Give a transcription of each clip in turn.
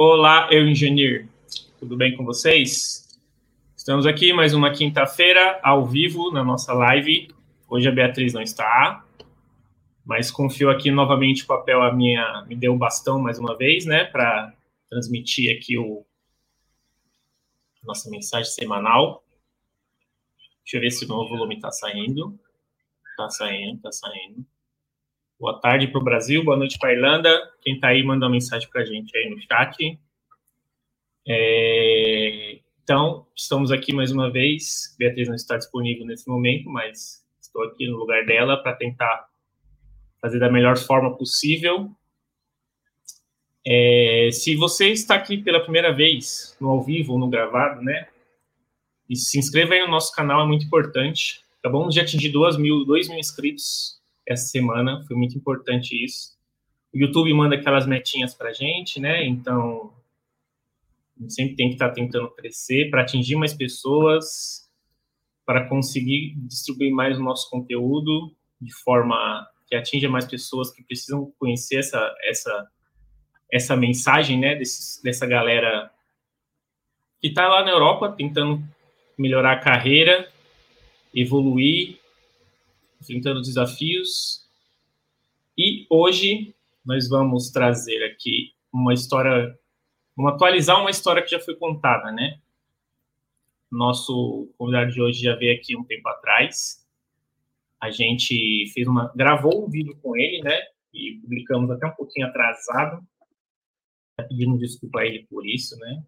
Olá, eu engenheiro. Tudo bem com vocês? Estamos aqui mais uma quinta-feira ao vivo na nossa live. Hoje a Beatriz não está, mas confio aqui novamente o papel a minha me deu o bastão mais uma vez, né, para transmitir aqui o nossa mensagem semanal. Deixa eu ver se o novo volume está saindo. Está saindo, está saindo. Boa tarde para o Brasil, boa noite para a Irlanda. Quem está aí, manda uma mensagem para a gente aí no chat. É... Então, estamos aqui mais uma vez. Beatriz não está disponível nesse momento, mas estou aqui no lugar dela para tentar fazer da melhor forma possível. É... Se você está aqui pela primeira vez, no ao vivo ou no gravado, né? E se inscreva aí no nosso canal, é muito importante. Acabamos de atingir 2 mil, 2 mil inscritos essa semana, foi muito importante isso. O YouTube manda aquelas metinhas para gente, né? Então, a gente sempre tem que estar tá tentando crescer para atingir mais pessoas, para conseguir distribuir mais o nosso conteúdo de forma que atinja mais pessoas que precisam conhecer essa essa essa mensagem, né? Dessa galera que está lá na Europa tentando melhorar a carreira, evoluir enfrentando desafios. E hoje nós vamos trazer aqui uma história, vamos atualizar uma história que já foi contada, né? Nosso convidado de hoje já veio aqui um tempo atrás. A gente fez uma, gravou um vídeo com ele, né? E publicamos até um pouquinho atrasado. Tá pedindo desculpa a ele por isso, né?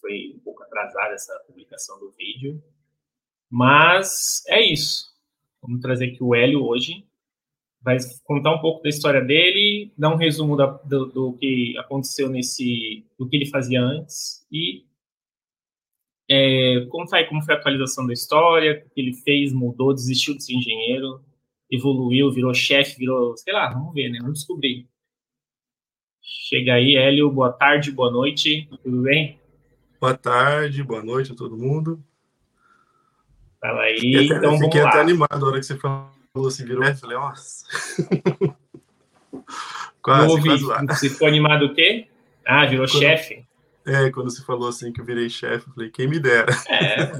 Foi um pouco atrasada essa publicação do vídeo. Mas é isso. Vamos trazer aqui o Hélio hoje. Vai contar um pouco da história dele, dar um resumo da, do, do, que aconteceu nesse, do que ele fazia antes e é, como foi a atualização da história, o que ele fez, mudou, desistiu de ser engenheiro, evoluiu, virou chefe, virou, sei lá, vamos ver, né? Vamos descobrir. Chega aí, Hélio, boa tarde, boa noite, tudo bem? Boa tarde, boa noite a todo mundo. Fala aí, fiquei até, então fiquei até animado na hora que você falou assim, virou, eu falei, nossa. quase, Não ouvi. quase Você ficou animado o quê? Ah, virou quando, chefe? É, quando você falou assim que eu virei chefe, eu falei, quem me dera. É,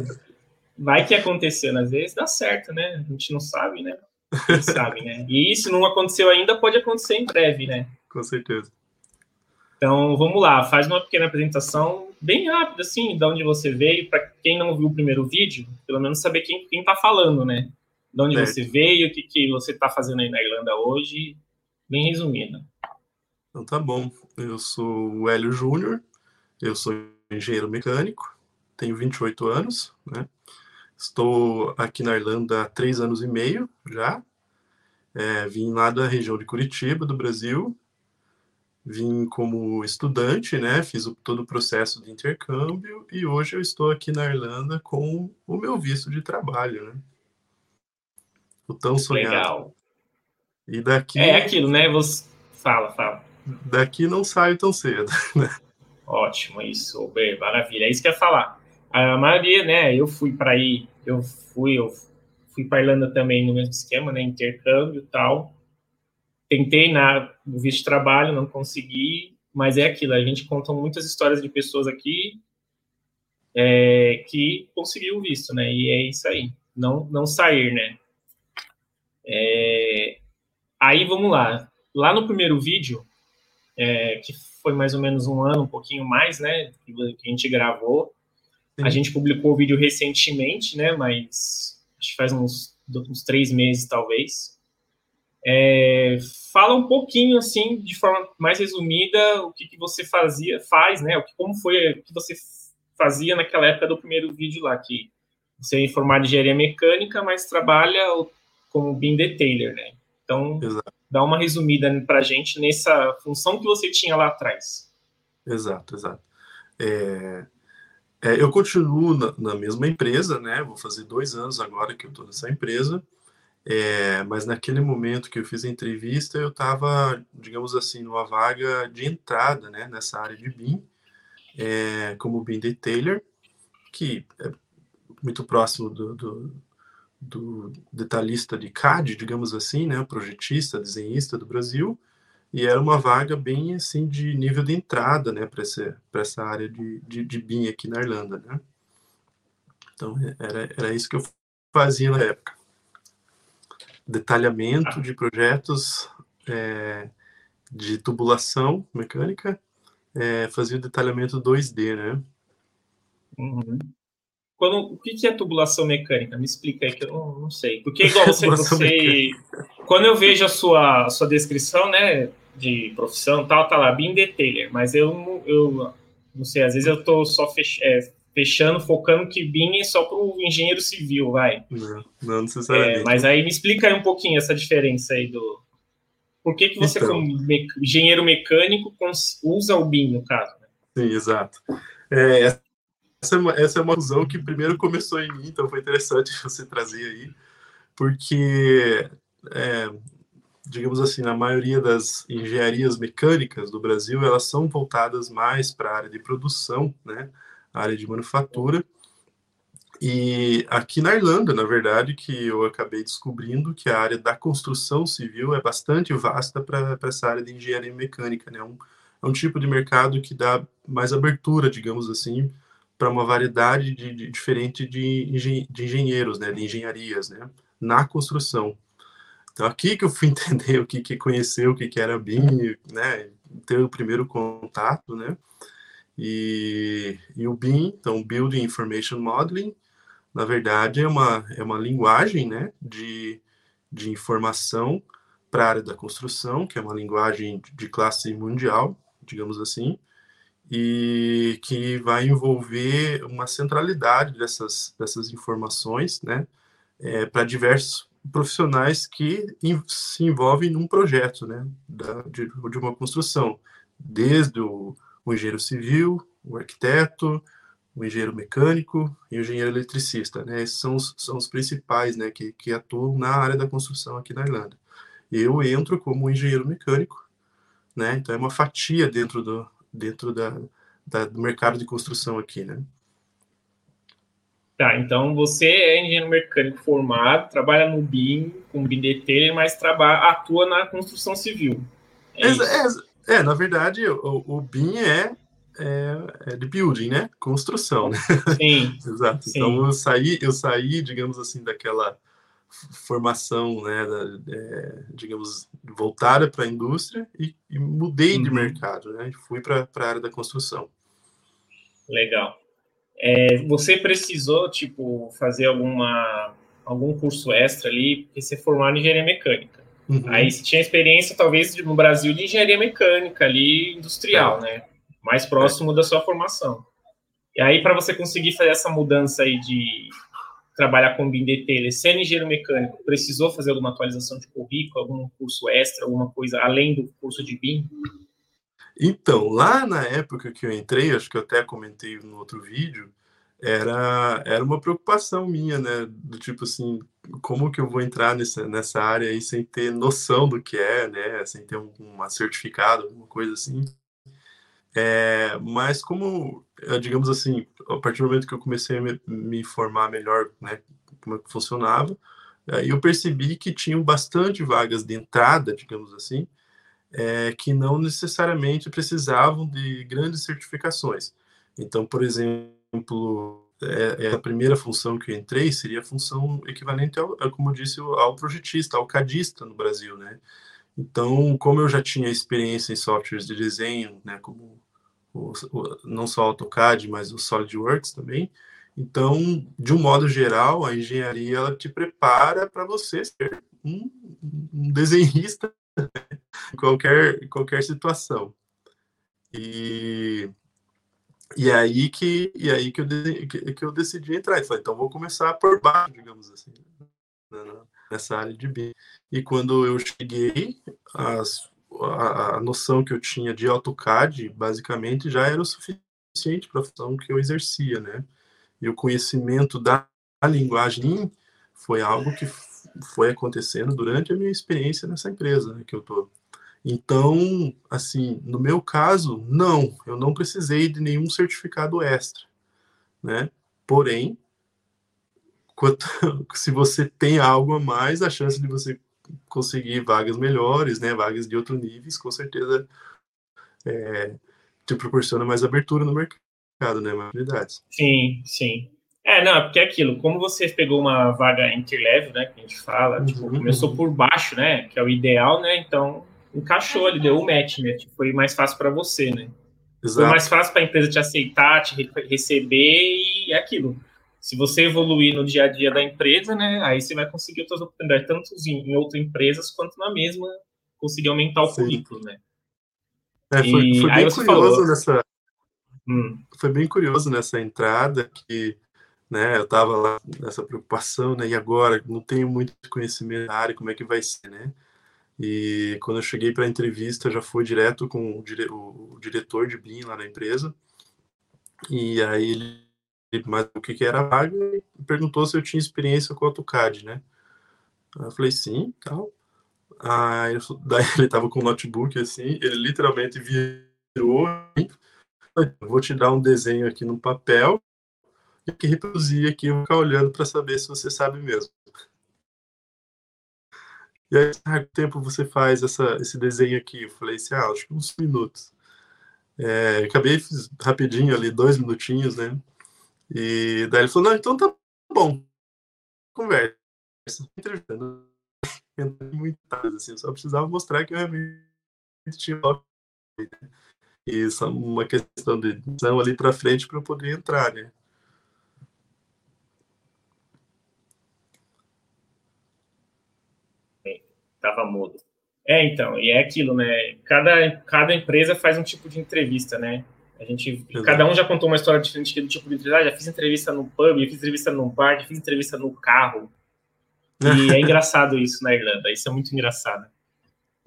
vai que acontecendo, às vezes dá certo, né? A gente não sabe, né? Quem sabe, né? E se não aconteceu ainda, pode acontecer em breve, né? Com certeza. Então, vamos lá, faz uma pequena apresentação bem rápida, assim, de onde você veio, para quem não viu o primeiro vídeo, pelo menos saber quem está falando, né? De onde é. você veio, o que, que você está fazendo aí na Irlanda hoje, bem resumido. Então tá bom, eu sou o Hélio Júnior, eu sou engenheiro mecânico, tenho 28 anos, né? Estou aqui na Irlanda há três anos e meio já. É, vim lá da região de Curitiba, do Brasil, vim como estudante, né? Fiz o, todo o processo de intercâmbio e hoje eu estou aqui na Irlanda com o meu visto de trabalho, né? O tão sonhado. Legal. E daqui é aquilo, né? Você fala, fala. Daqui não saio tão cedo, né? Ótimo, isso, bem, maravilha. É isso que eu ia falar. A maioria, né? Eu fui para aí, eu fui, eu fui para Irlanda também no mesmo esquema, né? Intercâmbio tal tentei na no visto de trabalho, não consegui, mas é aquilo, a gente conta muitas histórias de pessoas aqui é, que conseguiu o visto, né? E é isso aí, não, não sair, né? É, aí vamos lá, lá no primeiro vídeo, é, que foi mais ou menos um ano, um pouquinho mais, né? Que, a gente gravou, Sim. a gente publicou o vídeo recentemente, né? Mas acho que faz uns, uns três meses, talvez. É, fala um pouquinho, assim, de forma mais resumida, o que, que você fazia, faz, né? O que, como foi o que você fazia naquela época do primeiro vídeo lá, que você é formado em engenharia mecânica, mas trabalha como BIM detailer, né? Então, exato. dá uma resumida para a gente nessa função que você tinha lá atrás. Exato, exato. É, é, eu continuo na, na, mesma empresa, né? Vou fazer dois anos agora que eu estou nessa empresa. É, mas naquele momento que eu fiz a entrevista, eu estava, digamos assim, numa vaga de entrada né, nessa área de BIM, é, como BIM Detailer, que é muito próximo do, do, do, detalhista de CAD, digamos assim, né, projetista, desenhista do Brasil. e era uma vaga bem assim de nível de entrada, né, para essa, área de, de, de BIM aqui na Irlanda, né. Então, era, era isso que eu fazia na época. Detalhamento de projetos é, de tubulação mecânica, é, fazia o detalhamento 2D, né. Uhum. Quando, o que é tubulação mecânica? Me explica aí que eu não, não sei. Porque igual você, você quando eu vejo a sua, a sua descrição, né, de profissão, tal, tá lá, BIM detailer, mas eu, eu não sei, às vezes eu tô só fech, é, fechando, focando que BIM é só para o engenheiro civil, vai. Não, não necessariamente. É, mas aí me explica aí um pouquinho essa diferença aí do... Por que, que você, então, como me, engenheiro mecânico, usa o BIM, no caso? Né? Sim, exato. É, essa, é uma, essa é uma visão que primeiro começou em mim, então foi interessante você trazer aí, porque, é, digamos assim, na maioria das engenharias mecânicas do Brasil, elas são voltadas mais para a área de produção, né, área de manufatura, e aqui na Irlanda, na verdade, que eu acabei descobrindo que a área da construção civil é bastante vasta para essa área de engenharia mecânica, né? Um, é um tipo de mercado que dá mais abertura, digamos assim, para uma variedade de, de, diferente de, de engenheiros, né, de engenharias, né, na construção. Então aqui que eu fui entender o que que conhecer o que que era BIM, né, ter o primeiro contato, né, e, e o BIM, então Building Information Modeling, na verdade é uma é uma linguagem, né, de de informação para a área da construção, que é uma linguagem de classe mundial, digamos assim, e que vai envolver uma centralidade dessas, dessas informações, né, é, para diversos profissionais que se envolvem num projeto, né, da, de, de uma construção, desde o, o, engenheiro civil, o arquiteto, o engenheiro mecânico e o engenheiro eletricista, né, esses são os, são os principais, né, que, que atuam na área da construção aqui na Irlanda. Eu entro como engenheiro mecânico, né, então é uma fatia dentro do, dentro da, da, do mercado de construção aqui, né? Tá, então você é engenheiro mecânico formado, trabalha no BIM, com detailer, mas trabalha, atua na construção civil. É, é, é na verdade, o, o BIM é, é, é, de building, né? Construção, né? Sim. Exato. Sim. Então eu saí, eu saí, digamos assim, daquela formação, né, da, é, digamos, voltada para a indústria e, e mudei uhum. de mercado, né, fui para a área da construção. Legal. É, você precisou, tipo, fazer alguma, algum curso extra ali, porque você é formado em engenharia mecânica. Uhum. Aí você tinha experiência, talvez, no Brasil, de engenharia mecânica ali, industrial, é. né, mais próximo é. da sua formação. E aí, para você conseguir fazer essa mudança aí de trabalhar com BIM detailer, sendo engenheiro mecânico, precisou fazer alguma atualização de currículo, algum curso extra, alguma coisa além do curso de BIM? Então, lá na época que eu entrei, acho que eu até comentei no outro vídeo, era, era uma preocupação minha, né? Do tipo assim, como que eu vou entrar nessa, nessa área aí sem ter noção do que é, né? Sem ter um, um certificado, alguma coisa assim. É, mas como, eh, digamos assim, a partir do momento que eu comecei a me, me informar melhor, né, como é que funcionava, aí eu percebi que tinham bastante vagas de entrada, digamos assim, é, que não necessariamente precisavam de grandes certificações. Então, por exemplo, é, é a primeira função que eu entrei seria a função equivalente ao, como eu disse, ao projetista, ao cadista no Brasil, né? Então, como eu já tinha experiência em softwares de desenho, né, como o, o, não só AutoCAD, mas o SolidWorks também, então, de um modo geral, a engenharia ela te prepara para você ser um, um desenhista em qualquer, qualquer situação. E, e é aí que e é aí que eu, que, que eu decidi entrar. E falei, então vou começar por baixo, digamos assim, né, nessa área de BIM. E quando eu cheguei, as, a, a noção que eu tinha de AutoCAD, basicamente, já era o suficiente para a função que eu exercia, né? E o conhecimento da linguagem foi algo que foi acontecendo durante a minha experiência nessa empresa né, que eu tô. Então, assim, no meu caso, não, eu não precisei de nenhum certificado extra, né? Porém, quanto, se você tem algo a mais, a chance de você conseguir vagas melhores, né, vagas de outro níveis, com certeza é, te proporciona mais abertura no mercado, né, mais oportunidades. Sim, sim. É, não, porque é aquilo, como você pegou uma vaga entry-level, né, que a gente fala, uhum, tipo, começou uhum. por baixo, né, que é o ideal, né, então encaixou ali, deu o match, né, foi mais fácil para você, né. Exato. Foi mais fácil para a empresa te aceitar, te receber e é aquilo. Se você evoluir no dia a dia da empresa, né, aí você vai conseguir outras oportunidades, tanto em, outras empresas quanto na mesma, conseguir aumentar o Sim. currículo, né. É, foi, foi bem curioso falou... nessa... Hum. Foi bem curioso nessa entrada que né? Eu estava lá nessa preocupação, né? E agora não tenho muito conhecimento na área, como é que vai ser, né? E quando eu cheguei para a entrevista, já foi direto com o, dire... o, diretor de BIM lá na empresa. E aí ele, mas o que, que era a vaga, e perguntou se eu tinha experiência com AutoCAD, né? Eu falei sim, tal. Aí, daí ele estava com o notebook assim, ele literalmente virou, vou te dar um desenho aqui no papel tem que reproduzir aqui e ficar olhando para saber se você sabe mesmo. E aí, quanto tempo você faz essa, esse desenho aqui? Eu falei assim, ah, acho que uns minutos. É, acabei fiz rapidinho ali, dois minutinhos, né? E daí ele falou, não, então tá bom. Conversa. Assim, só precisava mostrar que eu realmente tinha e só uma questão de decisão ali para frente para eu poder entrar, né? Tava mudo. É, então, e é aquilo, né? Cada, cada empresa faz um tipo de entrevista, né? A gente, cada um já contou uma história diferente do tipo de entrevista. Ah, já fiz entrevista no pub, fiz entrevista no bar, já fiz entrevista no carro. E é engraçado isso na Irlanda. Isso é muito engraçado.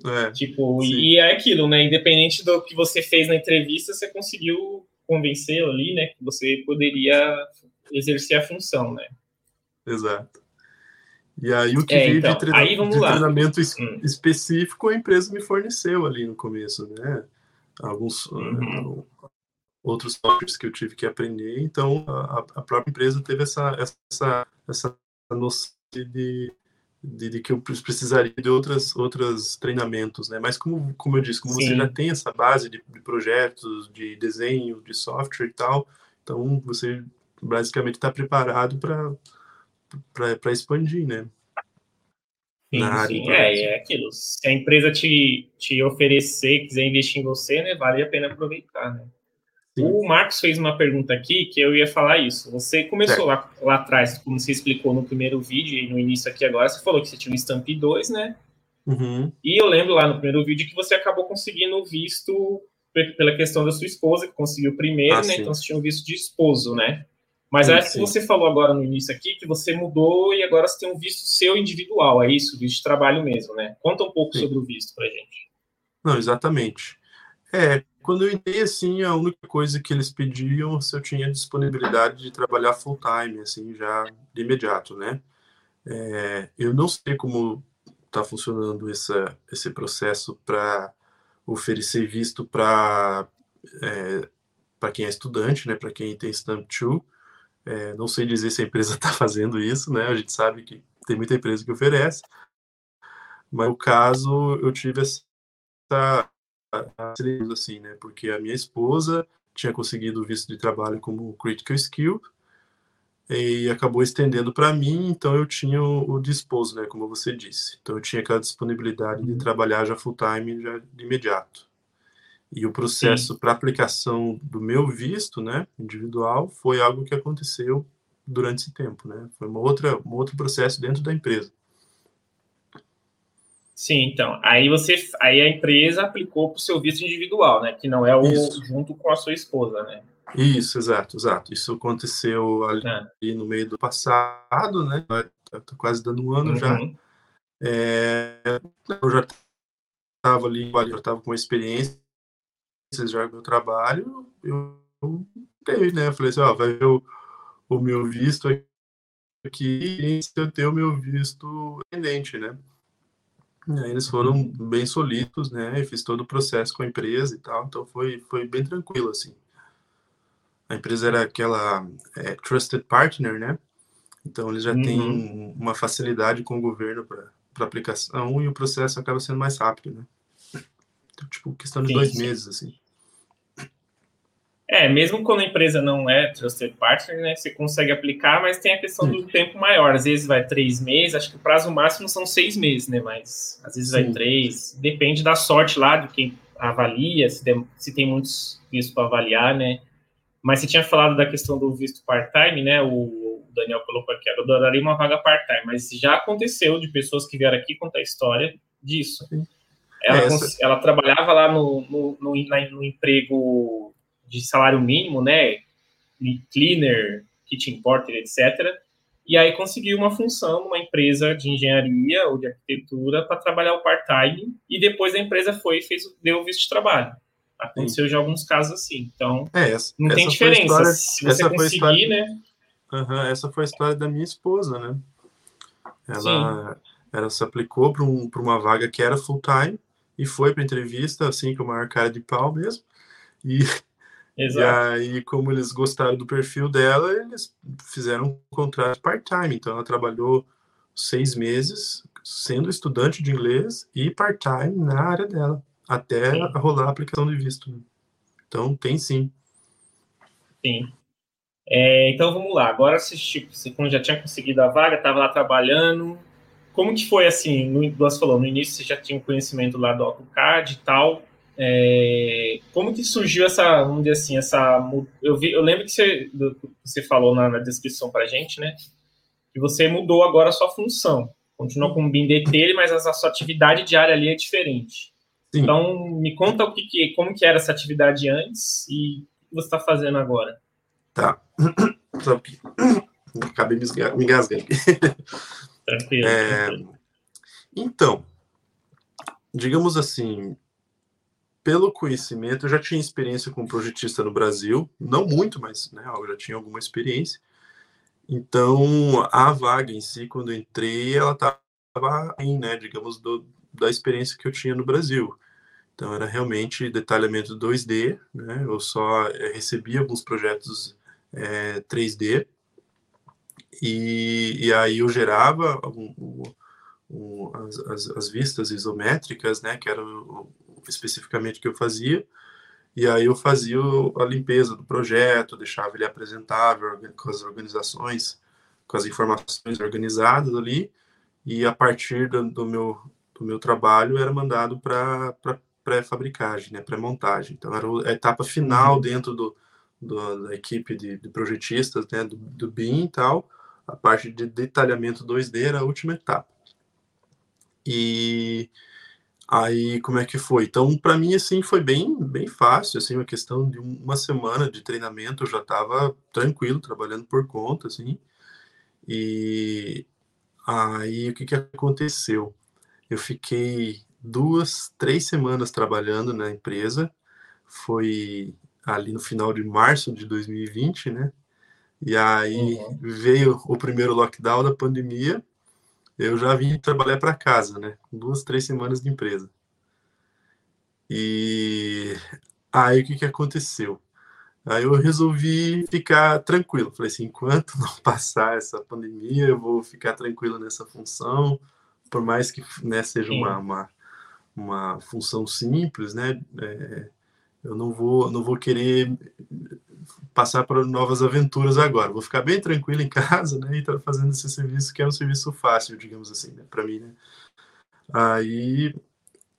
É, tipo, sim. e é aquilo, né? Independente do que você fez na entrevista, você conseguiu convencer ali, né? Que você poderia exercer a função, né? Exato. E aí o que é, veio então, de, treina de treinamento es hum. específico a empresa me forneceu ali no começo, né? Alguns uhum. uh, outros softwares que eu tive que aprender, então a, a própria empresa teve essa essa essa noção de, de, de, que eu precisaria de outras outros treinamentos, né? Mas como como eu disse, como Sim. você já tem essa base de, de projetos, de desenho, de software e tal, então você basicamente está preparado para para expandir, né? Sim, sim. É, é aquilo. Se a empresa te, te oferecer, quiser investir em você, né, vale a pena aproveitar, né? Sim. O Marcos fez uma pergunta aqui que eu ia falar isso. Você começou lá, lá atrás, como você explicou no primeiro vídeo e no início aqui agora, você falou que você tinha um Stamp 2, né? Uhum. E eu lembro lá no primeiro vídeo que você acabou conseguindo visto pela questão da sua esposa, que conseguiu primeiro, ah, né? Sim. Então você tinha um visto de esposo, né? Mas acho que você falou agora no início aqui que você mudou e agora você tem um visto seu individual, é isso? Visto de trabalho mesmo, né? Conta um pouco sim. sobre o visto pra gente. Não, exatamente. É, quando eu entrei, assim, a única coisa que eles pediam se eu tinha disponibilidade de trabalhar full time, assim, já de imediato, né? É, eu não sei como está funcionando essa, esse processo para oferecer visto para é, para quem é estudante, né? Para quem tem stamp 2, é, não sei dizer se a empresa está fazendo isso, né? A gente sabe que tem muita empresa que oferece, mas no caso eu tive essa assim, né? Porque a minha esposa tinha conseguido o visto de trabalho como critical skill e acabou estendendo para mim, então eu tinha o, o disposo, né? Como você disse. Então eu tinha aquela disponibilidade de uhum. trabalhar já full time já de imediato. E o processo para aplicação do meu visto, né, individual, foi algo que aconteceu durante esse tempo, né? Foi uma outra, um outro processo dentro da empresa. Sim, então. Aí você, aí a empresa aplicou para o seu visto individual, né? Que não é o Isso. junto com a sua esposa, né? Isso, exato, exato. Isso aconteceu ali é. no meio do passado, né? Tá, quase dando um ano uhum. já. É, eu já estava ali, já estava com experiência já meu trabalho, eu, dei, né? Eu falei assim, ó, vai ver o, o meu visto aqui se eu ter o meu visto pendente, né? E aí eles foram bem solitos, né? Eu fiz todo o processo com a empresa e tal, então foi, foi bem tranquilo, assim. A empresa era aquela é, trusted partner, né? Então eles já uhum. têm uma facilidade com o governo aplicação e o processo acaba sendo mais rápido, né? Então, tipo, questão de sim, dois sim. meses, assim. É, mesmo quando a empresa não é trusted partner, né, você consegue aplicar, mas tem a questão do tempo maior. Às vezes vai três meses, acho que o prazo máximo são seis meses, né? Mas às vezes Sim. vai três. Depende da sorte lá de quem avalia, se, tem, se tem muitos vistos para avaliar, né? Mas você tinha falado da questão do visto part-time, né? O Daniel colocou aqui, eu adoraria uma vaga part-time, mas já aconteceu de pessoas que vieram aqui contar a história disso. Ela, é, ela trabalhava lá no, no, no, no emprego de salário mínimo, né? Cleaner, kitchen porter, etc. E aí conseguiu uma função numa empresa de engenharia ou de arquitetura para trabalhar o part-time e depois a empresa foi e fez, deu o visto de trabalho. Aconteceu Sim. já alguns casos assim. Então, é, essa, não tem diferença. História, Se você conseguir, história, né? Uhum, essa foi a história da minha esposa, né? Ela, ela se aplicou para um, uma vaga que era full-time e foi para entrevista, assim, com a maior cara de pau mesmo. E Exato. E aí, como eles gostaram do perfil dela, eles fizeram um contrato part-time. Então, ela trabalhou seis meses sendo estudante de inglês e part-time na área dela, até sim. rolar a aplicação de visto. Né? Então, tem sim. Sim. É, então, vamos lá. Agora, você, tipo, você já tinha conseguido a vaga, estava lá trabalhando. Como que foi, assim, no, você falou, no início você já tinha conhecimento lá do AutoCAD e tal, é, como que surgiu essa, vamos dizer assim, essa. Eu, vi, eu lembro que você, você falou na, na descrição para gente, né? Que você mudou agora a sua função. Continua com o BIM mas a sua atividade diária ali é diferente. Sim. Então, me conta o que, que, como que era essa atividade antes e o que você está fazendo agora. Tá. Só acabei me engasgando. Tranquilo, é, tranquilo. Então, digamos assim, pelo conhecimento, eu já tinha experiência como projetista no Brasil, não muito, mas né, eu já tinha alguma experiência. Então, a vaga em si, quando eu entrei, ela estava em, né, digamos, do, da experiência que eu tinha no Brasil. Então, era realmente detalhamento 2D, né? Eu só eh, recebia alguns projetos é, 3D, e, e aí eu gerava um, um, um, as, as, as, vistas isométricas, né? Que era o, especificamente que eu fazia, e aí eu fazia a limpeza do projeto, deixava ele apresentável com as organizações, com as informações organizadas ali, e a partir do, do meu, do meu trabalho era mandado para pré-fabricagem, né, pré-montagem. Então era a etapa final uhum. dentro do, do, da equipe de, de projetistas, né, do, do BIM e tal, a parte de detalhamento 2D era a última etapa. E Aí, como é que foi? Então, para mim, assim, foi bem, bem fácil, assim, uma questão de uma semana de treinamento, eu já estava tranquilo, trabalhando por conta, assim, e aí, o que que aconteceu? Eu fiquei duas, três semanas trabalhando na empresa, foi ali no final de março de 2020, né? E aí uhum. veio o primeiro lockdown da pandemia, eu já vim trabalhar para casa, né? Duas, três semanas de empresa. E aí o que, que aconteceu? Aí eu resolvi ficar tranquilo. Falei assim, enquanto não passar essa pandemia, eu vou ficar tranquilo nessa função, por mais que né, seja uma, uma, uma, função simples, né? É, eu não vou, não vou querer passar para novas aventuras agora. Vou ficar bem tranquilo em casa, né? E estar fazendo esse serviço que é um serviço fácil, digamos assim, né? Para mim, né? Aí,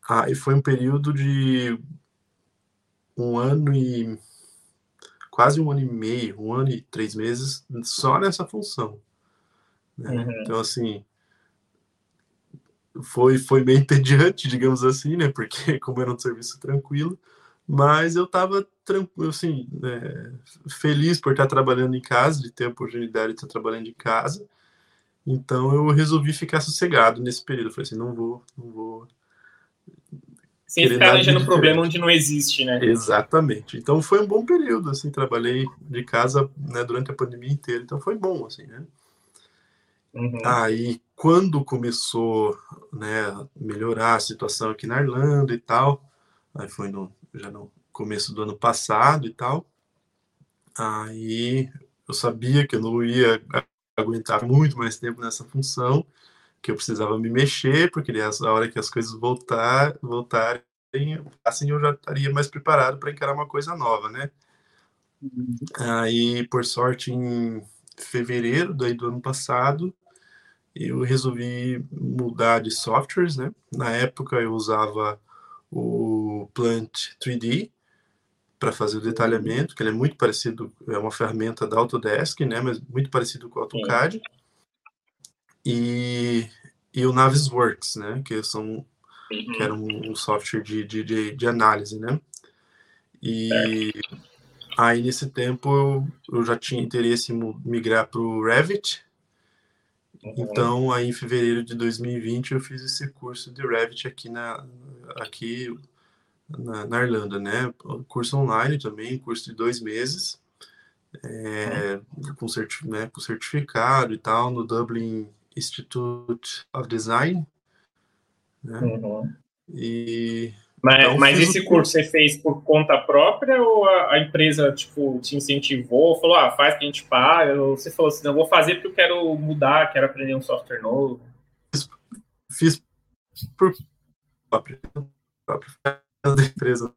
aí foi um período de um ano e quase um ano e meio, um ano e três meses só nessa função. Né? Uhum. Então, assim, foi, foi meio entediante, digamos assim, né? Porque como era um serviço tranquilo, mas eu estava tranquilo, assim, é, feliz por estar trabalhando em casa, de ter a oportunidade de estar trabalhando em casa. Então eu resolvi ficar sossegado nesse período. Eu falei assim, não vou, não vou. Sem ficar arranjando problema onde não existe, né? Exatamente. Então foi um bom período, assim, trabalhei de casa né, durante a pandemia inteira, então foi bom, assim, né? Uhum. Aí, quando começou né, a melhorar a situação aqui na Irlanda e tal, aí foi no já no começo do ano passado e tal. Aí eu sabia que eu não ia aguentar muito mais tempo nessa função, que eu precisava me mexer, porque a hora que as coisas voltar, voltarem, assim eu já estaria mais preparado para encarar uma coisa nova, né? Aí, por sorte, em fevereiro daí do ano passado, eu resolvi mudar de softwares, né? Na época eu usava o Plant 3D para fazer o detalhamento, que ele é muito parecido, é uma ferramenta da Autodesk, né? Mas muito parecido com o AutoCAD. E, e o Navisworks, né? Que são que era um, um software de, de, de, de, análise, né? E aí nesse tempo eu, eu já tinha interesse em migrar para o Revit, então, aí em fevereiro de 2020 eu fiz esse curso de Revit aqui na aqui na, na Irlanda, né? Curso online também, curso de dois meses, é, com, certi né, com certificado e tal, no Dublin Institute of Design. Né? Uhum. E mas, então, mas esse curso você fez por conta própria ou a, a, empresa tipo, te incentivou, falou, ah, faz que a gente paga, ou você falou assim, não, vou fazer porque eu quero mudar, quero aprender um software novo? Fiz, fiz por própria da empresa.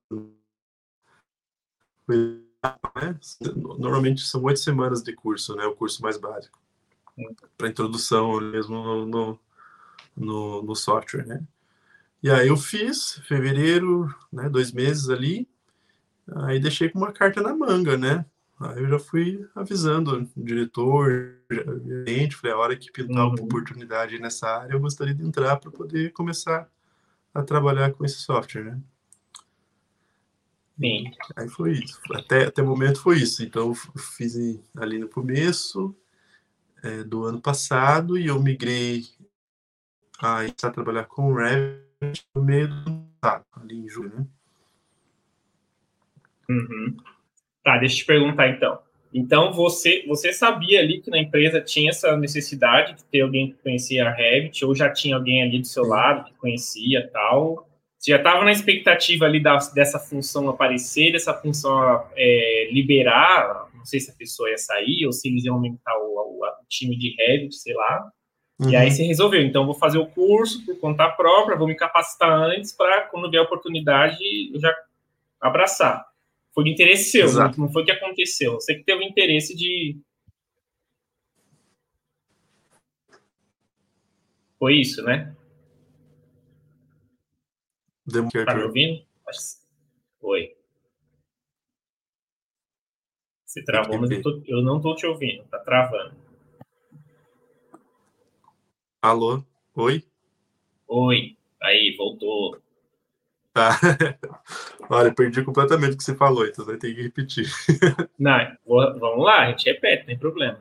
Né? Normalmente são oito semanas de curso, né? O curso mais básico. Para introdução mesmo no, no, no, no software, né? E aí eu fiz, fevereiro, né, dois meses ali, aí deixei com uma carta na manga, né? Aí eu já fui avisando o diretor, gente, falei, a hora que pintar uhum. uma oportunidade nessa área, eu gostaria de entrar para poder começar a trabalhar com esse software, né? Sim. Aí foi isso. Até, até o momento foi isso. Então, fiz ali no começo é, do ano passado e eu migrei a, a trabalhar com o Revit no meio do tá, ali em julho, né? Uhum. Tá, deixa eu te perguntar então. Então você você sabia ali que na empresa tinha essa necessidade de ter alguém que conhecia a Revit ou já tinha alguém ali do seu lado que conhecia tal? Você já estava na expectativa ali da, dessa função aparecer, dessa função é, liberar? Não sei se a pessoa ia sair ou se eles iam aumentar o, o, o time de Revit, sei lá. Uhum. E aí você resolveu, então vou fazer o curso por conta própria, vou me capacitar antes para quando vier a oportunidade eu já abraçar. Foi de interesse seu, Exato. não foi o que aconteceu. Você que teve interesse de. Foi isso, né? Tá me ouvindo? Oi. Você travou, mas eu, tô, eu não tô te ouvindo, tá travando. Alô? Oi? Oi. Aí, voltou. Tá. Olha, perdi completamente o que você falou, então vai ter que repetir. Não, vamos lá, a gente repete, não tem problema.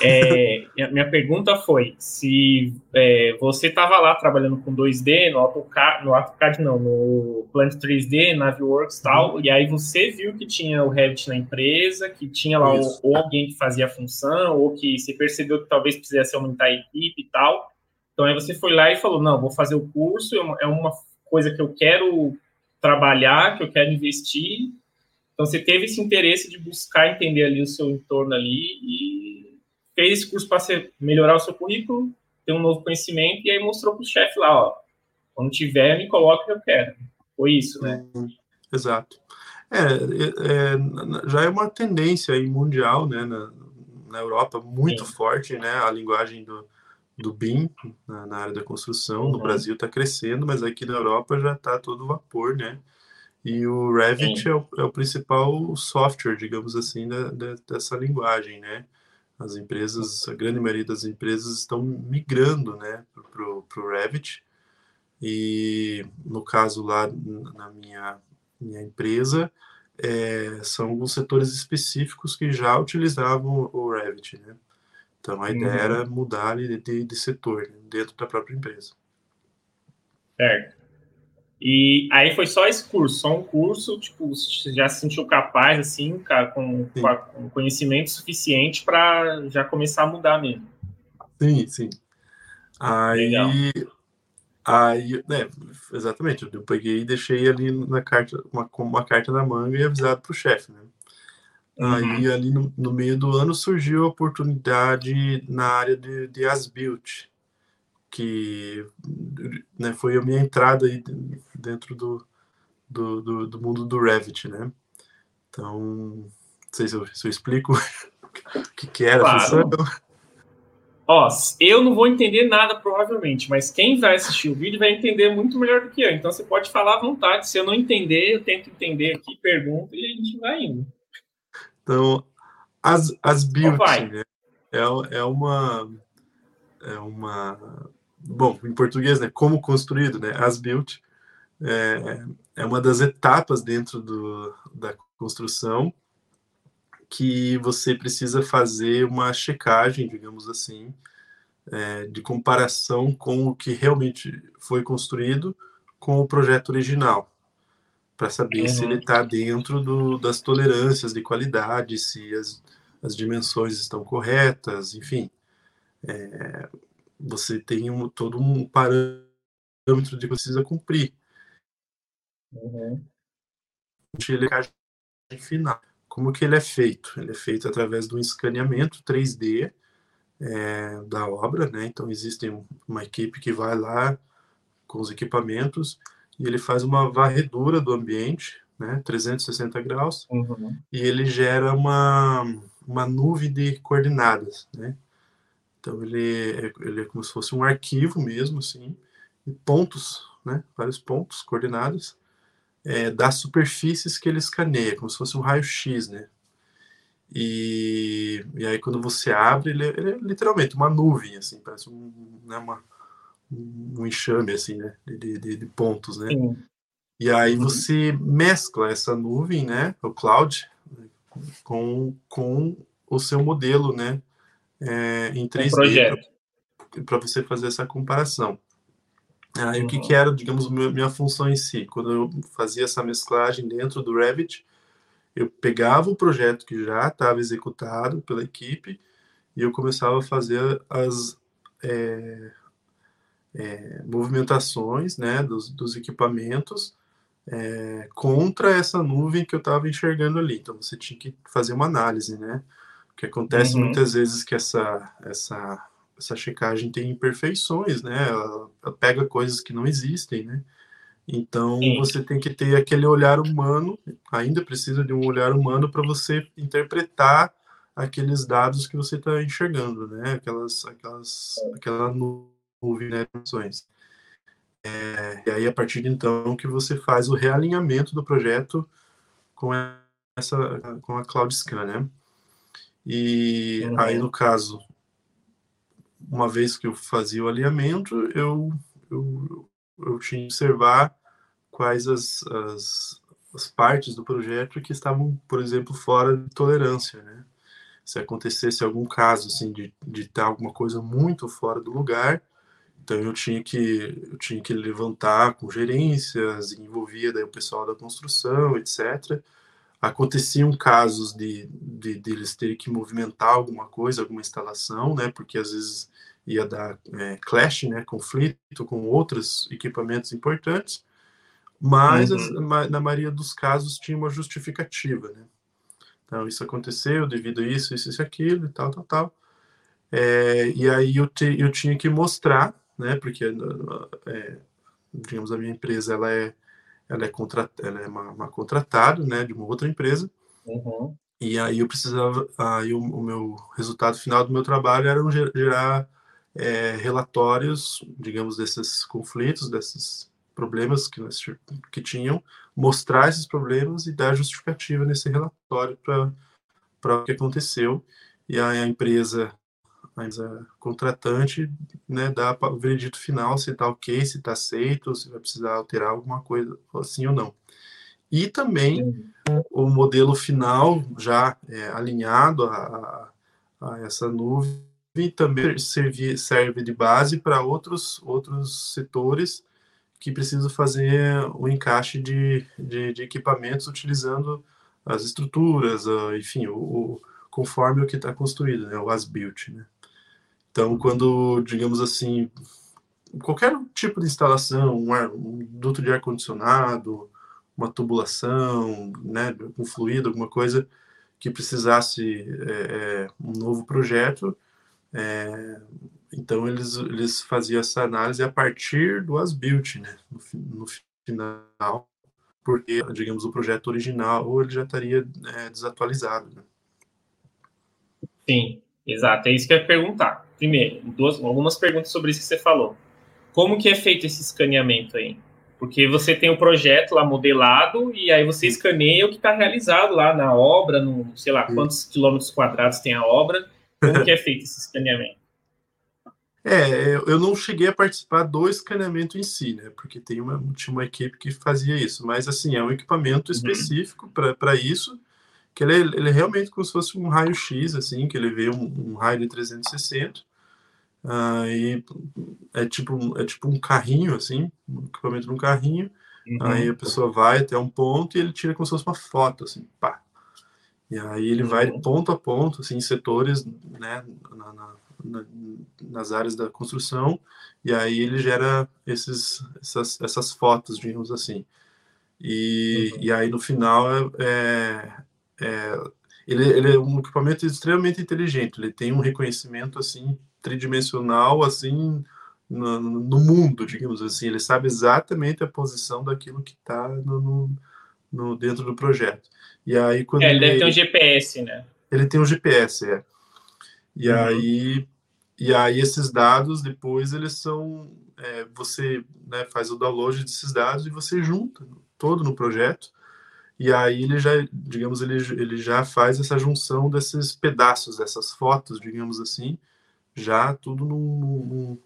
É, minha pergunta foi se é, você estava lá trabalhando com 2D no AutoCAD, no AutoCAD não, no Plant 3D, Naviworks e tal, uhum. e aí você viu que tinha o Revit na empresa, que tinha lá o, ou alguém que fazia a função, ou que você percebeu que talvez precisasse aumentar a equipe e tal, então aí você foi lá e falou, não, vou fazer o curso, é uma é coisa que eu quero trabalhar, que eu quero investir. Então você teve esse interesse de buscar entender ali o seu entorno ali e fez esse curso para melhorar o seu currículo, ter um novo conhecimento e aí mostrou para o chefe lá, ó, quando tiver me coloca que eu quero. Foi isso, né? Uhum. Exato. É, é, é, já é uma tendência aí mundial, né, na, na Europa muito Sim. forte, né, a linguagem do, do BIM na, na área da construção. Uhum. No Brasil está crescendo, mas aqui na Europa já está todo vapor, né? E o Revit é o, é o, principal software, digamos assim, da, da, dessa linguagem, né? As empresas, a grande maioria das empresas estão migrando, né, para o Revit. E no caso lá na minha, minha empresa, é, são alguns setores específicos que já utilizavam o Revit, né? Então a ideia uhum. era mudar de, de, de setor né, dentro da própria empresa. Certo. E aí foi só esse curso, só um curso, tipo, já se sentiu capaz, assim, cara, com, com conhecimento suficiente para já começar a mudar mesmo. Sim, sim. Aí, Legal. aí, né, exatamente, eu peguei e deixei ali na carta, uma, uma carta na manga e avisado para o chefe, né? Uhum. Aí, ali no, no, meio do ano, surgiu a oportunidade na área de, de as-built, que né, foi a minha entrada aí dentro do, do, do, do mundo do Revit, né? Então, não sei se eu, se eu explico o que, que era claro. a função. Ó, eu não vou entender nada, provavelmente, mas quem vai assistir o vídeo vai entender muito melhor do que eu. Então você pode falar à vontade. Se eu não entender, eu tento entender aqui, pergunto e a gente vai indo. Então, as, as builds, né? é, é uma. É uma. Bom, em português, né? Como construído, né? As built é, é uma das etapas dentro do, da construção que você precisa fazer uma checagem, digamos assim, é, de comparação com o que realmente foi construído com o projeto original, para saber uhum. se ele está dentro do, das tolerâncias de qualidade, se as, as dimensões estão corretas, enfim. É, você tem um, todo um parâmetro de que precisa cumprir. Uhum. final. Como que ele é feito? Ele é feito através de um escaneamento 3D é, da obra, né? Então existe uma equipe que vai lá com os equipamentos e ele faz uma varredura do ambiente, né? 360 graus, uhum. e ele gera uma, uma nuvem de coordenadas, né? Então ele é, ele é como se fosse um arquivo mesmo, assim, e pontos, né? Vários pontos, coordenadas, é, das superfícies que ele escaneia, como se fosse um raio-x, né? E, e aí quando você abre, ele é, ele é, literalmente uma nuvem, assim, parece um, né, uma, um enxame, assim, né, de, de, de pontos, né? Sim. E aí uhum. você mescla essa nuvem, né, o cloud, com, com o seu modelo, né, é, em 3D, para você fazer essa comparação. Aí uhum. o que, que era, digamos, minha função em si? Quando eu fazia essa mesclagem dentro do Revit, eu pegava o projeto que já estava executado pela equipe e eu começava a fazer as é, é, movimentações né, dos, dos equipamentos é, contra essa nuvem que eu estava enxergando ali. Então você tinha que fazer uma análise, né? Que acontece uhum. muitas vezes que essa, essa essa checagem tem imperfeições, né? Ela, ela pega coisas que não existem, né? Então Sim. você tem que ter aquele olhar humano, ainda precisa de um olhar humano para você interpretar aqueles dados que você está enxergando, né? Aquelas, aquelas, aquela nuvem de informações. É, e aí a partir de então que você faz o realinhamento do projeto com essa, com a Cloud Scan, né? E uhum. aí no caso uma vez que eu fazia o alinhamento, eu, eu, eu tinha que observar quais as, as, as, partes do projeto que estavam, por exemplo, fora de tolerância, né? Se acontecesse algum caso, assim, de, de estar alguma coisa muito fora do lugar, então eu tinha que, eu tinha que levantar com gerências, envolvia daí o pessoal da construção, etc., aconteciam casos de, de, de, eles terem que movimentar alguma coisa, alguma instalação, né? Porque às vezes ia dar é, clash, né? Conflito com outros equipamentos importantes, mas uhum. as, na maioria dos casos tinha uma justificativa, né? Então isso aconteceu devido a isso, isso, isso, aquilo e tal, tal, tal. É, e aí eu, te, eu tinha que mostrar, né? Porque é, digamos a minha empresa ela é ela é, contra, ela é uma, uma contratada, né, de uma outra empresa. Uhum. E aí eu precisava, aí o, o, meu resultado final do meu trabalho era gerar é, relatórios, digamos, desses conflitos, desses problemas que, nós, que tinham, mostrar esses problemas e dar justificativa nesse relatório para o que aconteceu. E aí a empresa mas a contratante né, dá o veredito final se está ok, se está aceito, se vai precisar alterar alguma coisa assim ou não. E também o modelo final já é, alinhado a, a, essa nuvem também serve, serve de base para outros, outros setores que precisam fazer o encaixe de, de, de equipamentos utilizando as estruturas, enfim, o, o, conforme o que está construído, né, o as-built, né. Então, quando, digamos assim, qualquer tipo de instalação, um, ar, um duto de ar-condicionado, uma tubulação, né, um fluido, alguma coisa que precisasse é, é, um novo projeto, é, então eles, eles faziam essa análise a partir do as-built, né? No, no, final, porque, digamos, o projeto original ele já estaria é, desatualizado. Né? Sim, exato. É isso que eu ia perguntar. Primeiro, duas, algumas perguntas sobre isso que você falou. Como que é feito esse escaneamento aí? Porque você tem o projeto lá modelado e aí você escaneia o que está realizado lá na obra, no, sei lá, quantos quilômetros quadrados tem a obra. Como que é feito esse escaneamento? É, eu não cheguei a participar do escaneamento em si, né? Porque tem uma, tinha uma equipe que fazia isso. Mas, assim, é um equipamento uhum. específico uhum. para isso, que ele, é, ele é realmente como se fosse um raio-x, assim, que ele vê um, um raio de 360 Aí é tipo, é tipo um carrinho, assim, um equipamento num carrinho. Uhum. Aí a pessoa vai até um ponto e ele tira como se fosse uma foto, assim, pá. E aí ele uhum. vai de ponto a ponto, assim, em setores, né, na, na, na, nas áreas da construção, e aí ele gera esses, essas, essas fotos, digamos assim. E, uhum. e aí no final é, é ele, ele é um equipamento extremamente inteligente, ele tem um reconhecimento assim tridimensional assim no, no, mundo, digamos assim. Ele sabe exatamente a posição daquilo que está no, no, no, dentro do projeto. E aí quando é, ele, ele deve ter um GPS, né? Ele tem um GPS, é. E uhum. aí e aí esses dados depois eles são é, você né, faz o download desses dados e você junta todo no projeto e aí ele já digamos ele, ele já faz essa junção desses pedaços dessas fotos digamos assim já tudo num,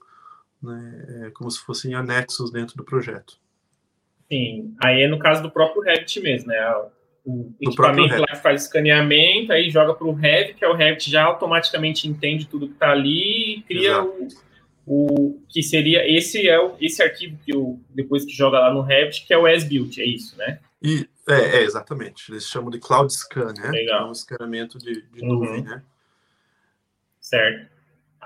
né, é como se fossem anexos dentro do projeto. Sim, aí é no caso do próprio Revit mesmo, né? O do equipamento lá faz escaneamento, aí joga para o Revit, que é o Revit já automaticamente entende tudo que está ali e cria o, o, que seria esse é o, esse arquivo que o depois que joga lá no Revit, que é o as-built, é isso, né? E é, é, exatamente. Eles chamam de cloud scan, né? Legal. É um escaneamento de, de uhum. nuvem, né? Certo.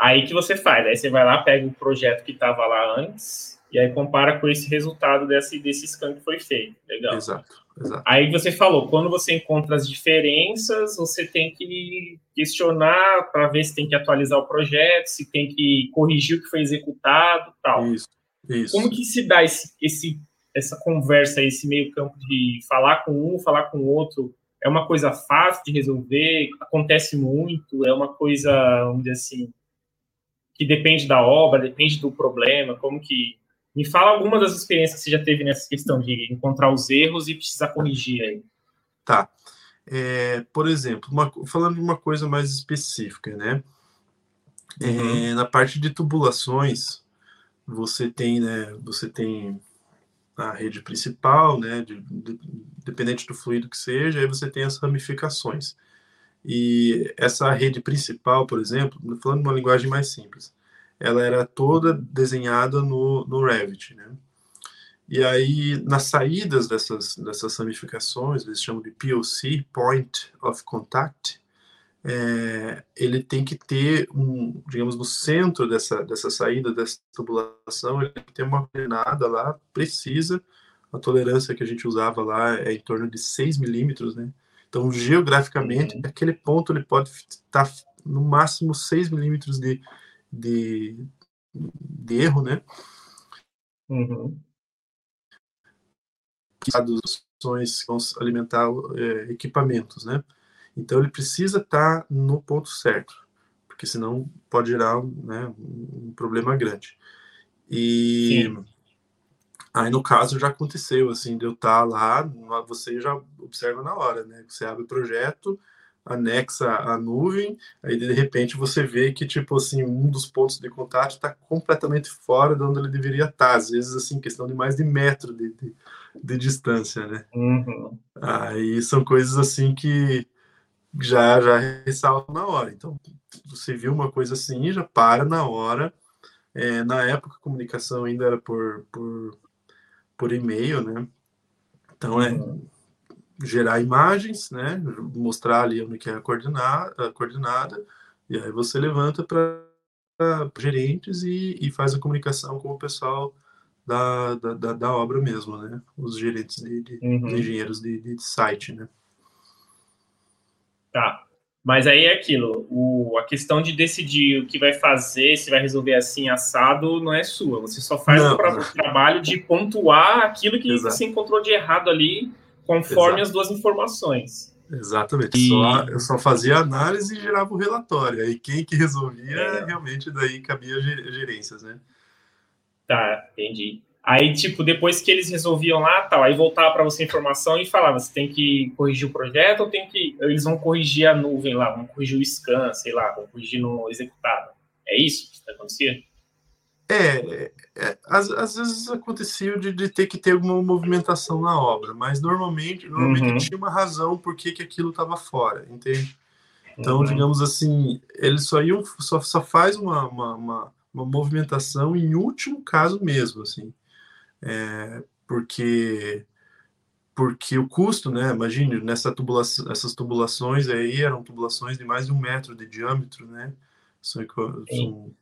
Aí que você faz, aí você vai lá, pega o projeto que estava lá antes e aí compara com esse resultado desse, desse scan que foi feito. Legal. Exato, exato. Aí você falou, quando você encontra as diferenças, você tem que questionar para ver se tem que atualizar o projeto, se tem que corrigir o que foi executado tal. Isso, isso. Como que se dá esse, esse, essa conversa, esse meio campo de falar com um, falar com o outro? É uma coisa fácil de resolver? Acontece muito? É uma coisa, vamos dizer assim, que depende da obra, depende do problema, como que... Me fala alguma das experiências que você já teve nessa questão de encontrar os erros e precisar corrigir aí. Tá. É, por exemplo, uma, falando de uma coisa mais específica, né? É, uhum. É, na parte de tubulações, você tem, né? Você tem a rede principal, né? De, de, dependente do fluido que seja, aí você tem as ramificações. E essa rede principal, por exemplo, falando uma linguagem mais simples, ela era toda desenhada no, no Revit, né? E aí, nas saídas dessas, dessas ramificações, eles chamam de POC, Point of Contact, é, ele tem que ter um, digamos, no centro dessa, dessa saída, dessa tubulação, ele tem que ter uma coordenada lá precisa, a tolerância que a gente usava lá é em torno de 6 milímetros, né? Então, geograficamente, uhum. aquele ponto ele pode estar no máximo 6 milímetros de, de, de, erro, né? Uhum. Traduções vão alimentar é, equipamentos, né? Então, ele precisa estar no ponto certo, porque senão pode gerar né, um problema grande. E. Sim Aí, no caso, já aconteceu, assim, de eu estar lá, você já observa na hora, né? Você abre o projeto, anexa a nuvem, aí de repente você vê que, tipo assim, um dos pontos de contato está completamente fora de onde ele deveria estar, às vezes, assim, questão de mais de metro de, de, de distância, né? Uhum. Aí são coisas, assim, que já, já ressaltam na hora. Então, você viu uma coisa assim, já para na hora. É, na época, a comunicação ainda era por, por por e-mail, né? Então é gerar imagens, né? Mostrar ali onde que é a coordenada, a coordenada e aí você levanta para gerentes e, e, faz a comunicação com o pessoal da, da, da obra mesmo, né? Os gerentes de, de uhum. engenheiros de, de, site, né? Tá. Mas aí é aquilo, o, a questão de decidir o que vai fazer, se vai resolver assim, assado, não é sua. Você só faz não, o, não. trabalho de pontuar aquilo que Exato. você encontrou de errado ali, conforme Exato. as duas informações. Exatamente. E... Só, eu só fazia análise e gerava o relatório. Aí quem que resolvia, é. realmente daí cabia gerências, né? Tá, entendi. Aí, tipo, depois que eles resolviam lá, tal, aí voltava para você a informação e falava, você tem que corrigir o projeto ou tem que... Eles vão corrigir a nuvem lá, vão corrigir o scan, sei lá, vão corrigir no executado. É isso que está acontecendo? É, é às, às, vezes acontecia de, de, ter que ter alguma movimentação na obra, mas normalmente, normalmente uhum. tinha uma razão por que, que aquilo estava fora, entende? Então, uhum. digamos assim, eles só iam, só, só faz uma, uma, uma, uma movimentação em último caso mesmo, assim é, porque porque o custo, né? Imagine nessa tubulação, essas tubulações aí eram tubulações de mais de um metro de diâmetro, né? São, são,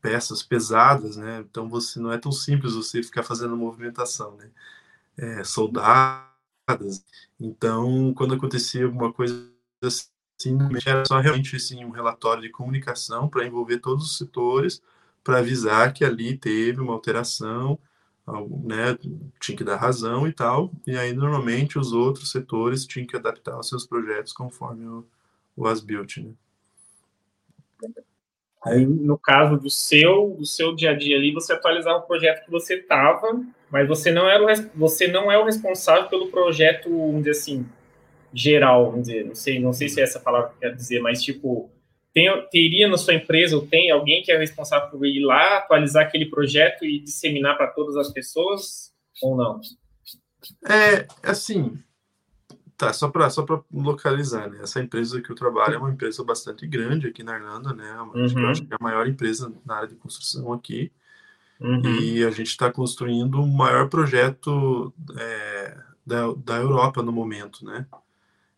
peças pesadas, né? Então você não é tão simples você ficar fazendo movimentação, né? É, soldadas. Então, quando acontecia alguma coisa assim, era só realmente assim um relatório de comunicação para envolver todos os setores para avisar que ali teve uma alteração né, tinha que dar razão e tal, e aí normalmente os outros setores tinham que adaptar os seus projetos conforme o, o as-built, né? Aí, no caso do seu, do seu dia a dia ali, você atualizava o projeto que você estava, mas você não era o, você não é o responsável pelo projeto, vamos dizer assim, geral, vamos dizer, não sei, não sei se é essa palavra que quer dizer, mas tipo, tem, teria na sua empresa ou tem alguém que é responsável por ir lá, atualizar aquele projeto e disseminar para todas as pessoas ou não? É, assim, tá, só para só localizar, né? Essa empresa que eu trabalho é uma empresa bastante grande aqui na Irlanda, né? Uhum. Eu acho que é a maior empresa na área de construção aqui. Uhum. E a gente está construindo o maior projeto é, da, da Europa no momento, né?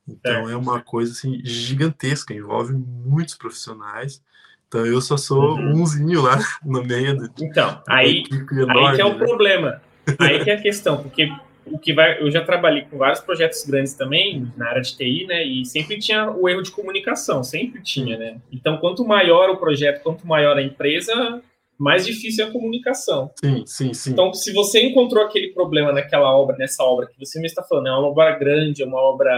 Então é. é uma coisa assim gigantesca, envolve muitos profissionais. Então eu só sou uhum. umzinho lá no meio do. Então, aí, enorme, aí que é o né? problema. Aí que é a questão, porque o que vai, eu já trabalhei com vários projetos grandes também na área de TI, né? E sempre tinha o erro de comunicação, sempre tinha, né? Então, quanto maior o projeto, quanto maior a empresa, mais difícil é a comunicação. Sim, sim, sim. Então, se você encontrou aquele problema naquela obra, nessa obra que você me está falando, é uma obra grande, é uma obra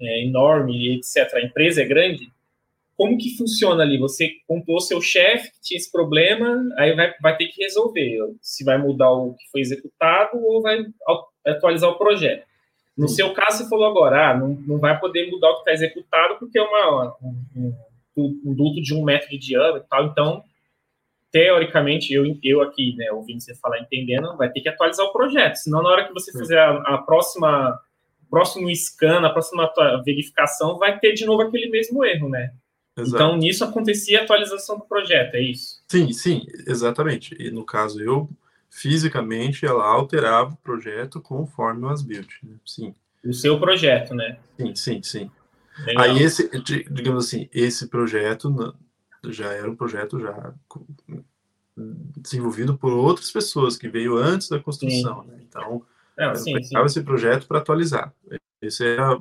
é, enorme, etc., a empresa é grande, como que funciona ali? Você contou seu chefe que tinha esse problema, aí vai, vai ter que resolver se vai mudar o que foi executado ou vai atualizar o projeto. No Sim. seu caso, você falou agora, ah, não, não vai poder mudar o que está executado porque é uma, um, um, um, duto de um metro de diâmetro e tal, então, teoricamente, eu, eu aqui, né, ouvindo você falar, entendendo, vai ter que atualizar o projeto, senão na hora que você fizer a, a próxima próximo scan, na próxima verificação, vai ter de novo aquele mesmo erro, né? Exato. Então, nisso acontecia a atualização do projeto, é isso? Sim, sim, exatamente. E no caso, eu, fisicamente, ela alterava o projeto conforme o as-built, né? sim. O seu projeto, né? Sim, sim, sim. Legal. Aí, esse, digamos assim, esse projeto já era um projeto já desenvolvido por outras pessoas, que veio antes da construção, né? Então, não, eu sim, esse projeto para atualizar. Esse era,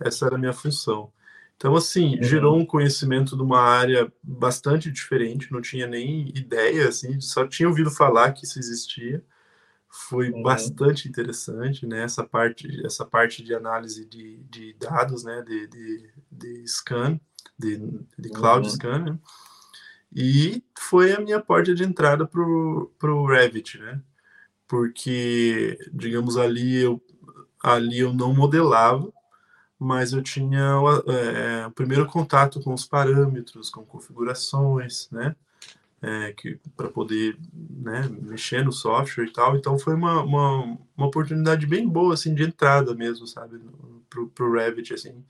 essa era a minha função. Então, assim, uhum. gerou um conhecimento de uma área bastante diferente, não tinha nem ideia, assim, só tinha ouvido falar que isso existia. Foi uhum. bastante interessante, né, essa parte, essa parte de análise de, de dados, né, de, de, de scan, de, de cloud uhum. scan, né? E foi a minha porta de entrada para o Revit, né? Porque, digamos, ali eu, ali eu não modelava, mas eu tinha é, o primeiro contato com os parâmetros, com configurações, né? É, que para poder né, mexer no software e tal. Então foi uma, uma, uma oportunidade bem boa assim de entrada mesmo, sabe, para o Revit assim.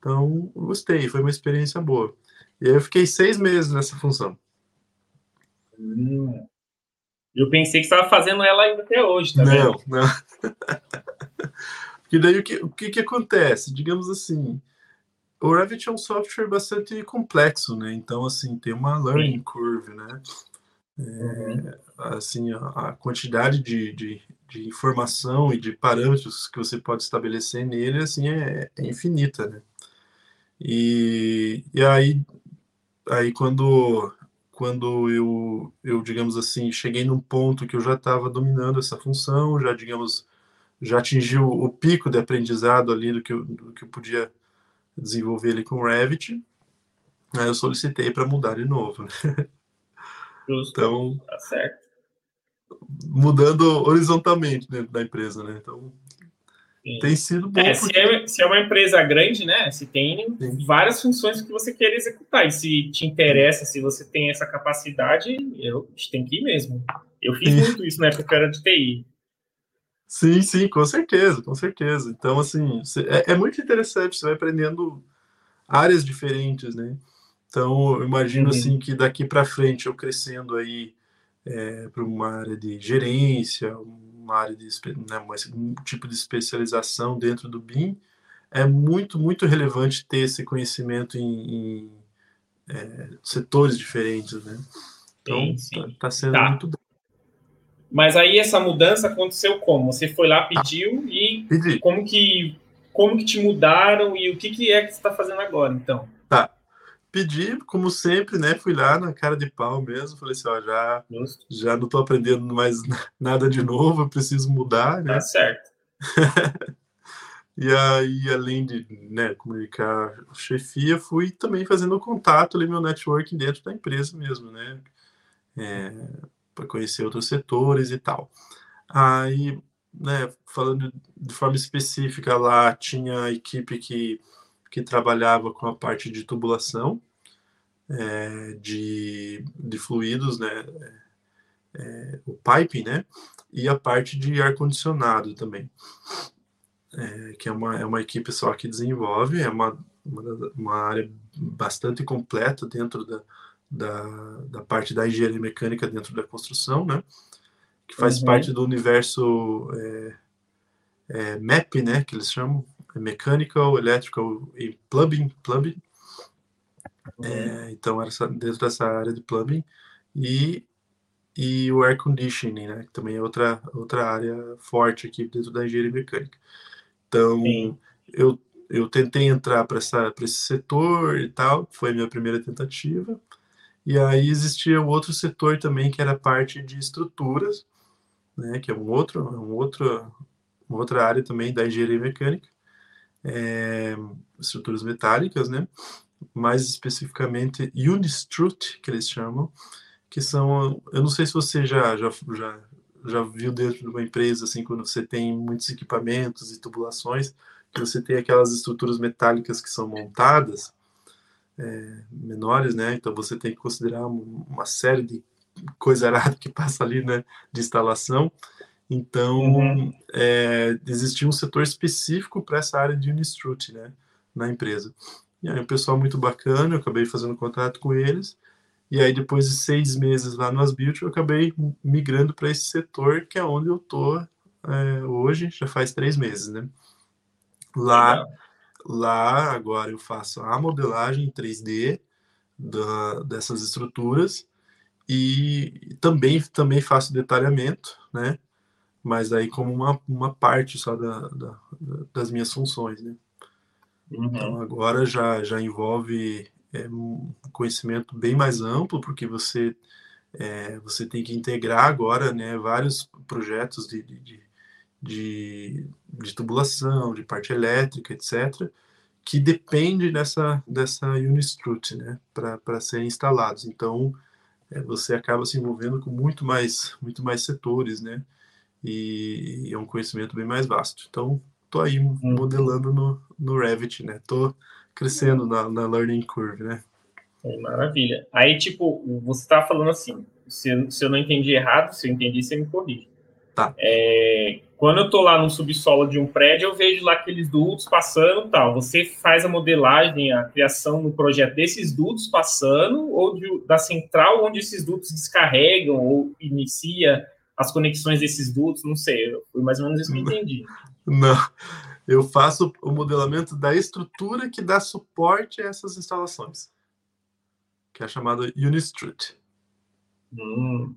Então gostei, foi uma experiência boa. E aí eu fiquei seis meses nessa função. Hum, eu pensei que estava fazendo ela ainda até hoje, tá Não, vendo? não. Porque daí o que, o que, que acontece? Digamos assim, o Revit é um software bastante complexo, né? Então, assim, tem uma learning Sim. curve, né? É, uhum. Assim, a, quantidade de, de, de, informação e de parâmetros que você pode estabelecer nele, assim, é, é infinita, né? E, e aí, aí quando, quando eu, eu, digamos assim, cheguei num ponto que eu já estava dominando essa função, já, digamos, já atingi o, pico de aprendizado ali do que eu, do que eu podia desenvolver ali com o Revit, aí eu solicitei para mudar de novo. Né? Justo. Então, tá certo. Mudando horizontalmente dentro da empresa, né? Então. Tem sido bom. É, porque... se, é, se, é, uma empresa grande, né? Se tem Sim. várias funções que você quer executar. E se te interessa, se você tem essa capacidade, eu tem que ir mesmo. Eu fiz Sim. muito isso na época que eu era de TI. Sim, sim, com certeza, com certeza. Então, assim, é, é muito interessante, você vai aprendendo áreas diferentes, né? Então, eu imagino uhum. assim que daqui para frente eu crescendo aí é, para uma área de gerência, uma área de né, um tipo de especialização dentro do BIM, é muito muito relevante ter esse conhecimento em, em é, setores diferentes, né? Então, está tá sendo tá. muito bom. Mas aí essa mudança aconteceu como? Você foi lá, pediu e Pedi. como que como que te mudaram e o que, que é que você está fazendo agora, então? Pedi, como sempre, né? Fui lá na cara de pau mesmo. Falei assim: ó, já, já não tô aprendendo mais nada de novo, eu preciso mudar, né? Tá certo. e aí, além de né, comunicar chefia, fui também fazendo contato ali, meu networking dentro da empresa mesmo, né? É, para conhecer outros setores e tal. Aí, né, falando de forma específica lá, tinha a equipe que que trabalhava com a parte de tubulação é, de, de fluidos, né, é, o pipe, né, e a parte de ar-condicionado também, é, que é uma, é uma equipe só que desenvolve, é uma, uma, uma área bastante completa dentro da, da, da, parte da engenharia mecânica dentro da construção, né, que faz uhum. parte do universo é, é, MEP, né, que eles chamam, Mechanical, Electrical e Plumbing, plumbing. É, então, era dentro dessa área de plumbing. E, e o air conditioning, né? Que também é outra, outra área forte aqui dentro da engenharia mecânica. Então, eu, eu tentei entrar para esse setor e tal, foi a minha primeira tentativa. E aí existia um outro setor também, que era a parte de estruturas, né? Que é um outro, um outro, uma outra área também da engenharia mecânica é, estruturas metálicas, né? mais especificamente Unistrut, que eles chamam, que são, eu não sei se você já, já, já, já viu dentro de uma empresa, assim, quando você tem muitos equipamentos e tubulações, que você tem aquelas estruturas metálicas que são montadas, é, menores, né? Então você tem que considerar uma série de coisa arada que passa ali, né? De instalação. Então, uhum. é, existia um setor específico para essa área de Unistrut, né, na empresa. E aí, um pessoal muito bacana, eu acabei fazendo contato com eles. E aí, depois de seis meses lá no Asbuild, eu acabei migrando para esse setor, que é onde eu tô é, hoje, já faz três meses, né? Lá, lá agora eu faço a modelagem em 3D da, dessas estruturas e também, também faço detalhamento, né? Mas aí como uma, uma parte só da, da das minhas funções, né? Uhum. Então agora já, já envolve é, um conhecimento bem mais amplo, porque você, é, você tem que integrar agora né, vários projetos de, de, de, de tubulação, de parte elétrica, etc., que depende dessa, dessa Unistrut né, para serem instalados. Então, é, você acaba se envolvendo com muito mais, muito mais setores, né? E é um conhecimento bem mais vasto. Então, tô aí modelando no, no Revit, né? Tô crescendo na, na learning curve, né? Maravilha. Aí, tipo, você tá falando assim, se, se eu não entendi errado, se eu entendi, você me corrige. Tá. É, quando eu tô lá no subsolo de um prédio, eu vejo lá aqueles dutos passando tal. Você faz a modelagem, a criação no projeto desses dutos passando, ou de, da central onde esses dutos descarregam ou inicia as conexões desses dutos, não sei, foi mais ou menos isso que eu entendi. Não, eu faço o modelamento da estrutura que dá suporte a essas instalações, que é chamada Unistrut. Hum.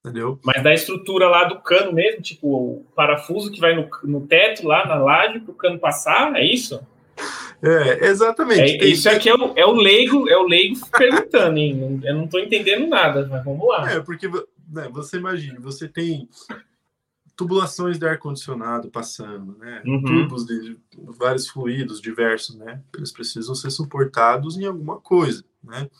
Entendeu? Mas da estrutura lá do cano mesmo, tipo o parafuso que vai no, no teto lá na laje para o cano passar, é isso? É, exatamente. É, isso aqui é o, é o leigo, é o leigo perguntando, hein? Eu não estou entendendo nada, mas vamos lá. É, porque né, você imagina, você tem tubulações de ar-condicionado passando, né? Uhum. Tubos de vários fluidos diversos, né? Eles precisam ser suportados em alguma coisa, né?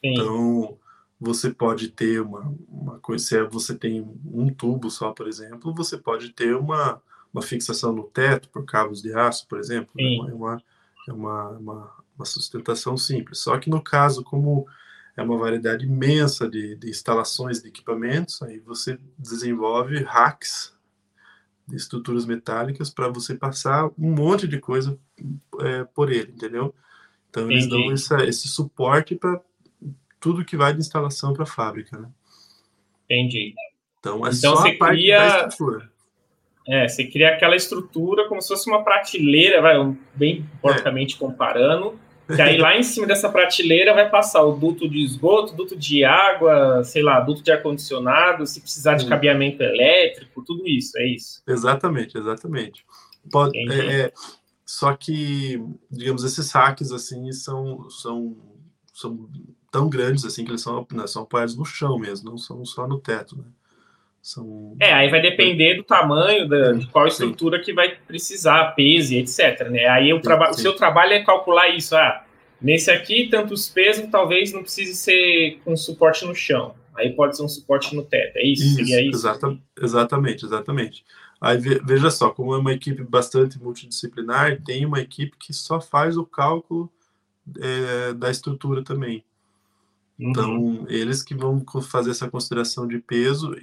Sim. Então, você pode ter uma, uma coisa, se você tem um tubo só, por exemplo, você pode ter uma, uma fixação no teto por cabos de aço, por exemplo. Né? É uma, é uma, uma, uma, sustentação simples. Só que no caso, como é uma variedade imensa de, de instalações de equipamentos, aí você desenvolve hacks de estruturas metálicas para você passar um monte de coisa é, por ele, entendeu? Então eles Entendi. dão essa, esse suporte para tudo que vai de instalação para a fábrica, né? Entendi. Então é então, só a parte cria... da estrutura. É, você cria aquela estrutura como se fosse uma prateleira, vai, bem porcamente é. comparando, que aí lá em cima dessa prateleira vai passar o duto de esgoto, duto de água, sei lá, duto de ar-condicionado, se precisar de cabeamento elétrico, tudo isso, é isso. Exatamente, exatamente. Pode, é, é, só que, digamos, esses hacks, assim, são, são, são tão grandes, assim, que eles são, né, são apoiados no chão mesmo, não são só no teto, né? São... É, aí vai depender do tamanho, da, de qual estrutura sim. que vai precisar, peso, etc. Né? Aí o, traba... o seu trabalho é calcular isso. Ah, nesse aqui, tantos pesos, talvez não precise ser com suporte no chão. Aí pode ser um suporte no teto. É isso? isso, isso? Exata, exatamente, exatamente. Aí veja só, como é uma equipe bastante multidisciplinar, tem uma equipe que só faz o cálculo é, da estrutura também. Então, uhum. eles que vão fazer essa consideração de peso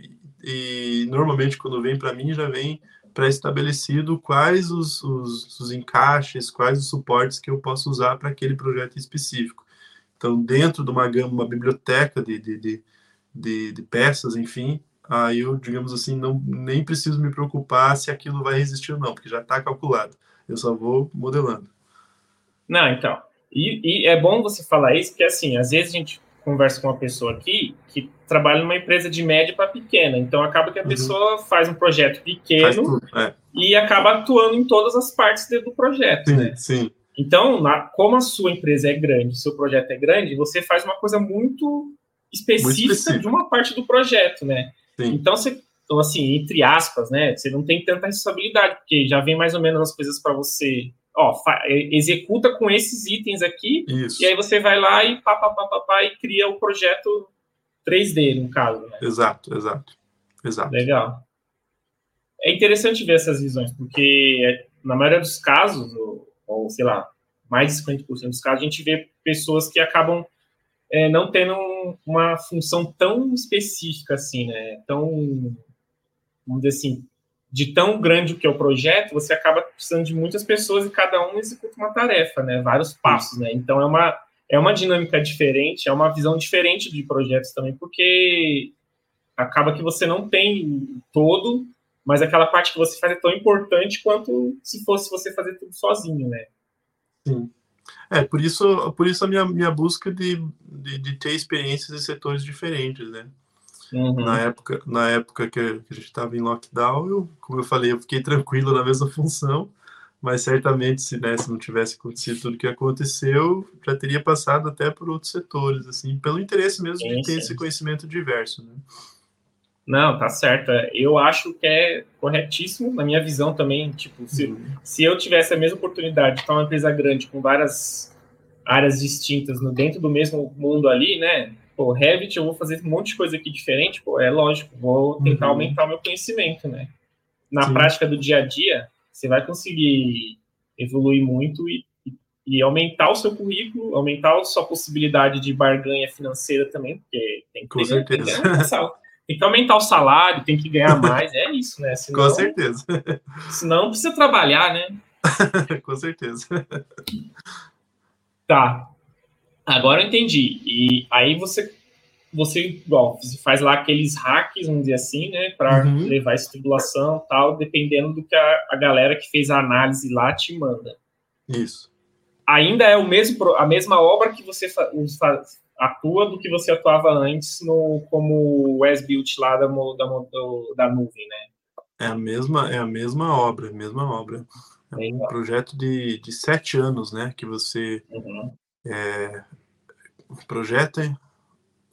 e normalmente quando vem para mim já vem pré-estabelecido quais os, os, os, encaixes, quais os suportes que eu posso usar para aquele projeto específico. Então, dentro de uma gama, uma biblioteca de, de, de, de, de peças, enfim, aí eu, digamos assim, não nem preciso me preocupar se aquilo vai resistir ou não, porque já está calculado. Eu só vou modelando. Não, então. E, e, é bom você falar isso, porque assim, às vezes a gente conversa com uma pessoa aqui que trabalha numa empresa de média para pequena. Então acaba que a uhum. pessoa faz um projeto pequeno é. e acaba atuando em todas as partes do projeto, sim, né? Sim. Então, na, como a sua empresa é grande, seu projeto é grande, você faz uma coisa muito específica, muito de uma parte do projeto, né? Sim. Então você então, assim, entre aspas, né? Você não tem tanta responsabilidade, porque já vem mais ou menos as coisas para você ó, executa com esses itens aqui, Isso. e aí você vai lá e pá, pá, pá, pá, pá, e cria o projeto 3D, no caso. Né? Exato, exato, exato. Legal. É interessante ver essas visões, porque na maioria dos casos, ou, ou sei lá, mais de 50% dos casos, a gente vê pessoas que acabam é, não tendo uma função tão específica assim, né? Tão, vamos dizer assim, de tão grande que é o projeto, você acaba precisando de muitas pessoas e cada um executa uma tarefa, né? Vários passos, né? Então é uma é uma dinâmica diferente, é uma visão diferente de projetos também, porque acaba que você não tem todo, mas aquela parte que você faz é tão importante quanto se fosse você fazer tudo sozinho, né? Sim. É, por isso, por isso a minha, minha busca de, de, de ter experiências em setores diferentes, né? Uhum. Na época, na época que a gente estava em lockdown, eu, como eu falei, eu fiquei tranquilo na mesma função, mas certamente se, né, se não tivesse acontecido tudo que aconteceu, já teria passado até por outros setores, assim, pelo interesse mesmo sim, de ter sim. esse conhecimento diverso, né? Não, tá certo. Eu acho que é corretíssimo, na minha visão também. Tipo, se, uhum. se eu tivesse a mesma oportunidade de estar uma empresa grande com várias áreas distintas no dentro do mesmo mundo ali, né? pô, Revit, eu vou fazer um monte de coisa aqui diferente, pô, é lógico, vou tentar uhum. aumentar o meu conhecimento, né? Na Sim. prática do dia a dia, você vai conseguir evoluir muito e, e aumentar o seu currículo, aumentar a sua possibilidade de barganha financeira também, porque tem que, Com certeza. Tem que, aumentar o salário, tem que ganhar mais, é isso, né? Senão, Com certeza. Senão não precisa trabalhar, né? Com certeza. Tá. Agora eu entendi. E aí você, você igual, você faz lá aqueles hacks, vamos dizer assim, né, para uhum. levar essa tribulação tal, dependendo do que a, a galera que fez a análise lá te manda. Isso. Ainda é o mesmo, a mesma obra que você faz, atua do que você atuava antes no como o built lá da, da, da nuvem, né? É a mesma, é a mesma obra, a mesma obra. É um projeto de, de sete anos, né? Que você uhum. é, projeta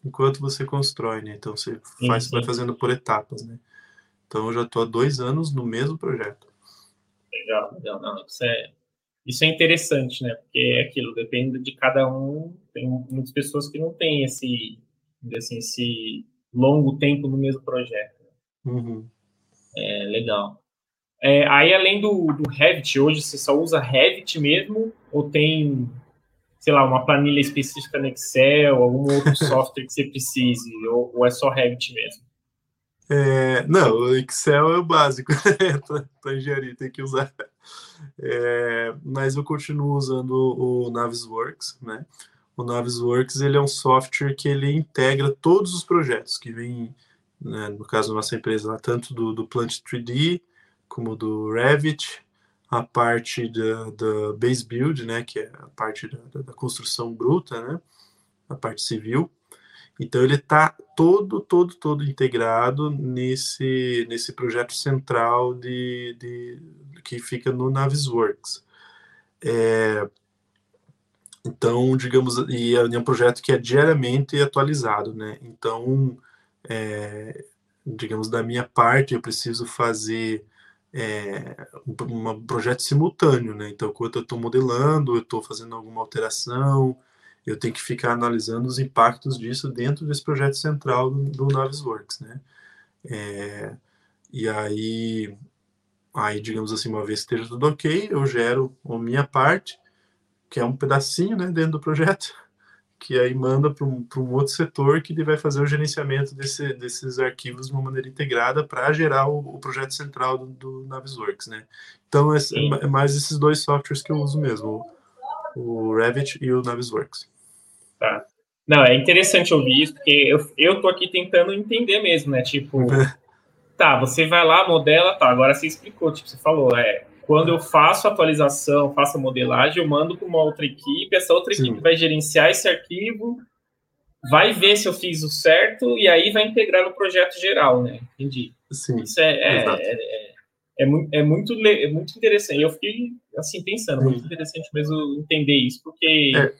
enquanto você constrói, né? Então você faz, sim, sim. vai fazendo por etapas, né? Então eu já estou há dois anos no mesmo projeto. Legal, legal. Não, isso, é, isso é interessante, né? Porque é aquilo, depende de cada um. Tem muitas pessoas que não têm esse, assim, esse longo tempo no mesmo projeto. Uhum. É legal. É, aí, além do, do Revit, hoje você só usa Revit mesmo? Ou tem, sei lá, uma planilha específica no Excel, algum outro software que você precise? Ou, ou é só Revit mesmo? É, não, o Excel é o básico para engenharia, tem que usar. É, mas eu continuo usando o Navisworks, né? O Navisworks ele é um software que ele integra todos os projetos que vêm, né, no caso da nossa empresa, tanto do, do Plant 3D como do Revit, a parte da, da Base Build, né, que é a parte da, da construção bruta, né, a parte civil. Então ele está todo, todo, todo integrado nesse, nesse projeto central de, de que fica no Navisworks. É, então, digamos, e é um projeto que é diariamente atualizado, né? Então, é, digamos, da minha parte, eu preciso fazer é, um, um, projeto simultâneo, né? Então, enquanto eu estou modelando, eu estou fazendo alguma alteração, eu tenho que ficar analisando os impactos disso dentro desse projeto central do, do Navisworks, né? É, e aí, aí, digamos assim, uma vez que esteja tudo ok, eu gero a minha parte, que é um pedacinho né, dentro do projeto, que aí manda para um, um outro setor que vai fazer o gerenciamento desse, desses arquivos de uma maneira integrada para gerar o, o, projeto central do, do Navisworks, né? Então, é, é, mais esses dois softwares que eu uso mesmo, o, o Revit e o Navisworks. Tá. Não, é interessante ouvir isso, porque eu, eu tô aqui tentando entender mesmo, né? Tipo, tá, você vai lá, modela, tá, agora você explicou, tipo, você falou, é, quando eu faço a atualização, faço a modelagem, eu mando para uma outra equipe, essa outra Sim. equipe vai gerenciar esse arquivo, vai ver se eu fiz o certo e aí vai integrar no projeto geral, né? Entendi. Sim. Isso é, é, é, é, é, muito, é, muito, é muito interessante. Eu fiquei, assim, pensando, Sim. muito interessante mesmo entender isso, porque é.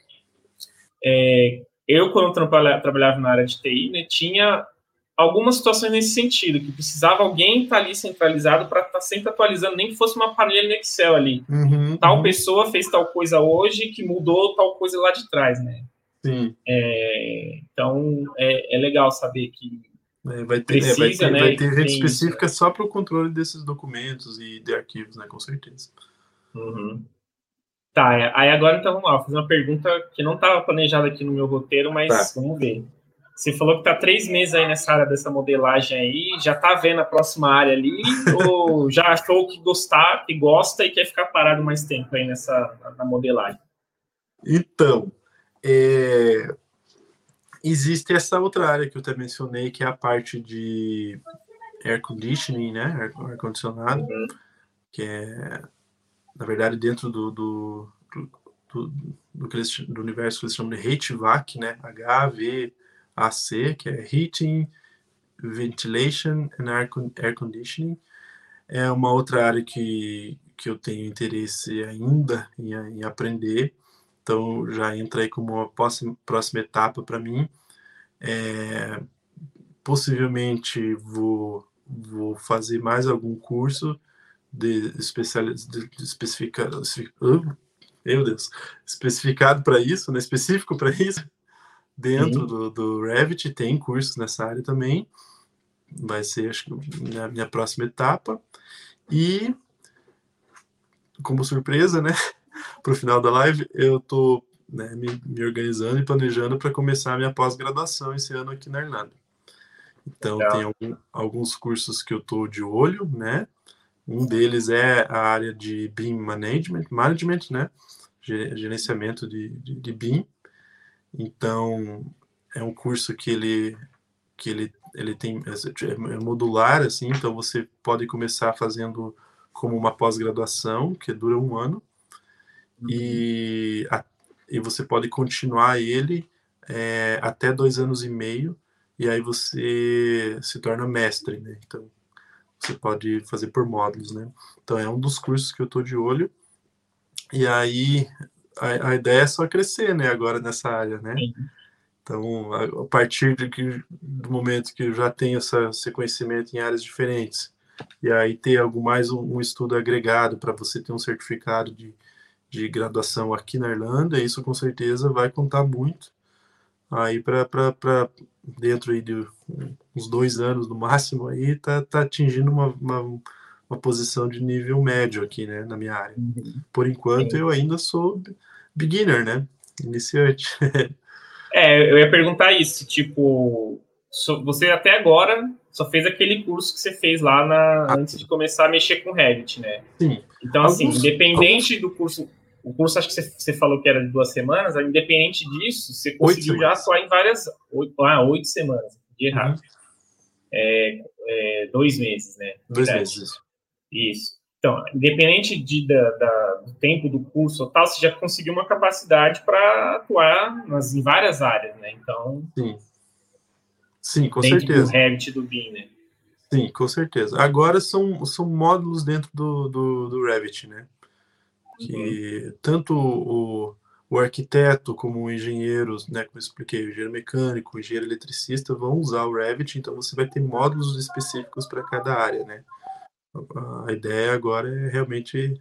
é eu, quando trabalhava na área de TI, né, tinha algumas situações nesse sentido, que precisava alguém estar tá ali centralizado para estar tá sempre atualizando, nem que fosse uma panela no Excel ali. Uhum, tal uhum. pessoa fez tal coisa hoje que mudou tal coisa lá de trás, né? Sim. É, então, é, é, legal saber que é, vai ter, precisa, vai ter, né, vai ter gente específica isso, só para o controle desses documentos e de arquivos, né? Com certeza. Uhum. Tá, é, aí agora então vamos lá, vou fazer uma pergunta que não estava planejada aqui no meu roteiro, mas tá. vamos ver. Você falou que está três meses aí nessa área dessa modelagem aí, já está vendo a próxima área ali, ou já achou que gostar, que gosta e quer ficar parado mais tempo aí nessa na modelagem? Então, é, existe essa outra área que eu até mencionei, que é a parte de air conditioning, né, ar condicionado, uhum. que é, na verdade, dentro do, do, do, do, do universo que eles chamam de HVAC, né, HV AC, que é Heating, Ventilation and Air, Conditioning. É uma outra área que, que eu tenho interesse ainda em, em aprender, então já entra aí como uma próxima, próxima etapa para mim. É, possivelmente vou, vou fazer mais algum curso de, especialização de, especificado, meu Deus, especificado para isso, né, específico para isso, Dentro do, do Revit tem cursos nessa área também. Vai ser, acho que, minha, minha próxima etapa. E, como surpresa, né, para o final da live, eu estou né, me, me, organizando e planejando para começar a minha pós-graduação esse ano aqui na Irlanda. Então, Legal. tem algum, alguns cursos que eu estou de olho, né? Um deles é a área de BIM Management, management né? Gerenciamento de, de, de BIM. Então, é um curso que ele que ele, ele tem é, modular assim, então você pode começar fazendo como uma pós-graduação que dura um ano uhum. e, a, e você pode continuar ele é, até dois anos e meio e aí você se torna mestre, né? Então você pode fazer por módulos, né? Então é um dos cursos que eu estou de olho. E aí a, a, ideia é só crescer, né? Agora nessa área, né? Sim. Então, a, partir de que, do momento que eu já tenho essa, esse conhecimento em áreas diferentes, e aí ter algo mais um, um estudo agregado para você ter um certificado de, de graduação aqui na Irlanda, isso com certeza vai contar muito aí para dentro aí de uns dois anos no máximo aí tá, tá atingindo uma, uma, uma, posição de nível médio aqui né na minha área uhum. por enquanto Sim. eu ainda sou beginner né iniciante é eu ia perguntar isso tipo você até agora só fez aquele curso que você fez lá na, ah, antes de começar a mexer com Revit, né? Sim. Então, assim, independente do curso, o curso acho que você, você, falou que era de duas semanas, independente disso, você conseguiu já atuar em várias, oito, ah, oito semanas, de errado. Uhum. É, é, dois meses, né? Dois meses. Isso. Então, independente de, da, da, do tempo do curso ou tal, você já conseguiu uma capacidade para atuar nas, em várias áreas, né? Então, Sim Sim, com certeza. do Revit do BIM, né? Sim, com certeza. Agora são, são módulos dentro do, do, do Revit, né? Que uhum. tanto o, o arquiteto como o engenheiro, né, como eu expliquei, o engenheiro mecânico, o engenheiro eletricista vão usar o Revit, então você vai ter módulos específicos para cada área, né? A ideia agora é realmente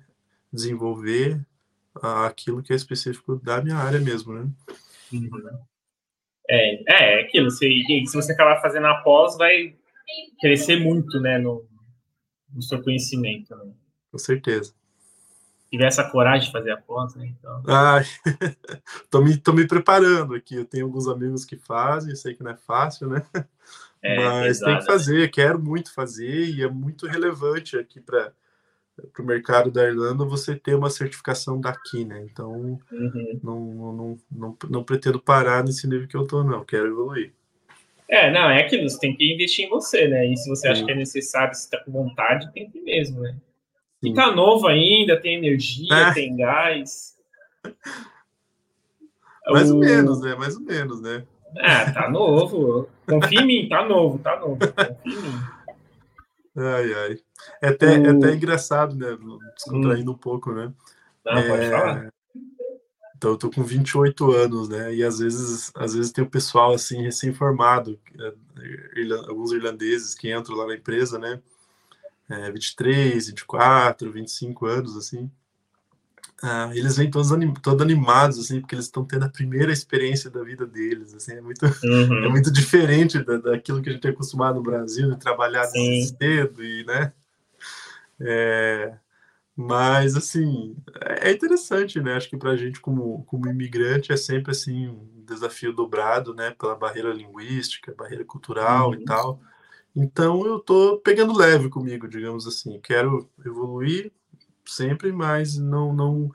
desenvolver aquilo que é específico da minha área mesmo, né? Uhum. É, é, é aquilo. Se, se você acabar fazendo a pós, vai crescer muito, né, no, no seu conhecimento. Né? Com certeza. Se tiver essa coragem de fazer a pós, né? Então... Ai, tô, me, tô me preparando aqui. Eu tenho alguns amigos que fazem, sei que não é fácil, né? É, Mas tem que fazer, quero muito fazer e é muito relevante aqui para o mercado da Irlanda você ter uma certificação daqui, né? Então uhum. não, não, não, não, pretendo parar nesse nível que eu tô, não. Quero evoluir. É, não, é aquilo, você tem que investir em você, né? E se você acha que é necessário, se tá com vontade, tem que ir mesmo, né? Fica Sim. novo ainda, tem energia, é. tem gás. Mais o... ou menos, né? Mais ou menos, né? Ah, tá novo. Confia em mim, tá novo, tá novo. Confia em mim. Ai, ai. É até, o... é até engraçado, né? Descontraindo hum. um pouco, né? Não, é... pode falar. Então, eu tô com 28 anos, né? E às vezes, às vezes tem o pessoal, assim, recém-formado, é, alguns irlandeses que entram lá na empresa, né? É, 23, 24, 25 anos, assim. Ah, eles vêm todos, anim, todos animados, assim, porque eles estão tendo a primeira experiência da vida deles, assim, é muito, uhum. é muito diferente da, daquilo que a gente é acostumado no Brasil, de trabalhar cedo e, né, é, mas, assim, é interessante, né, acho que para a gente como, como imigrante é sempre, assim, um desafio dobrado, né, pela barreira linguística, barreira cultural uhum. e tal, então eu tô pegando leve comigo, digamos assim, quero evoluir, sempre, mas não não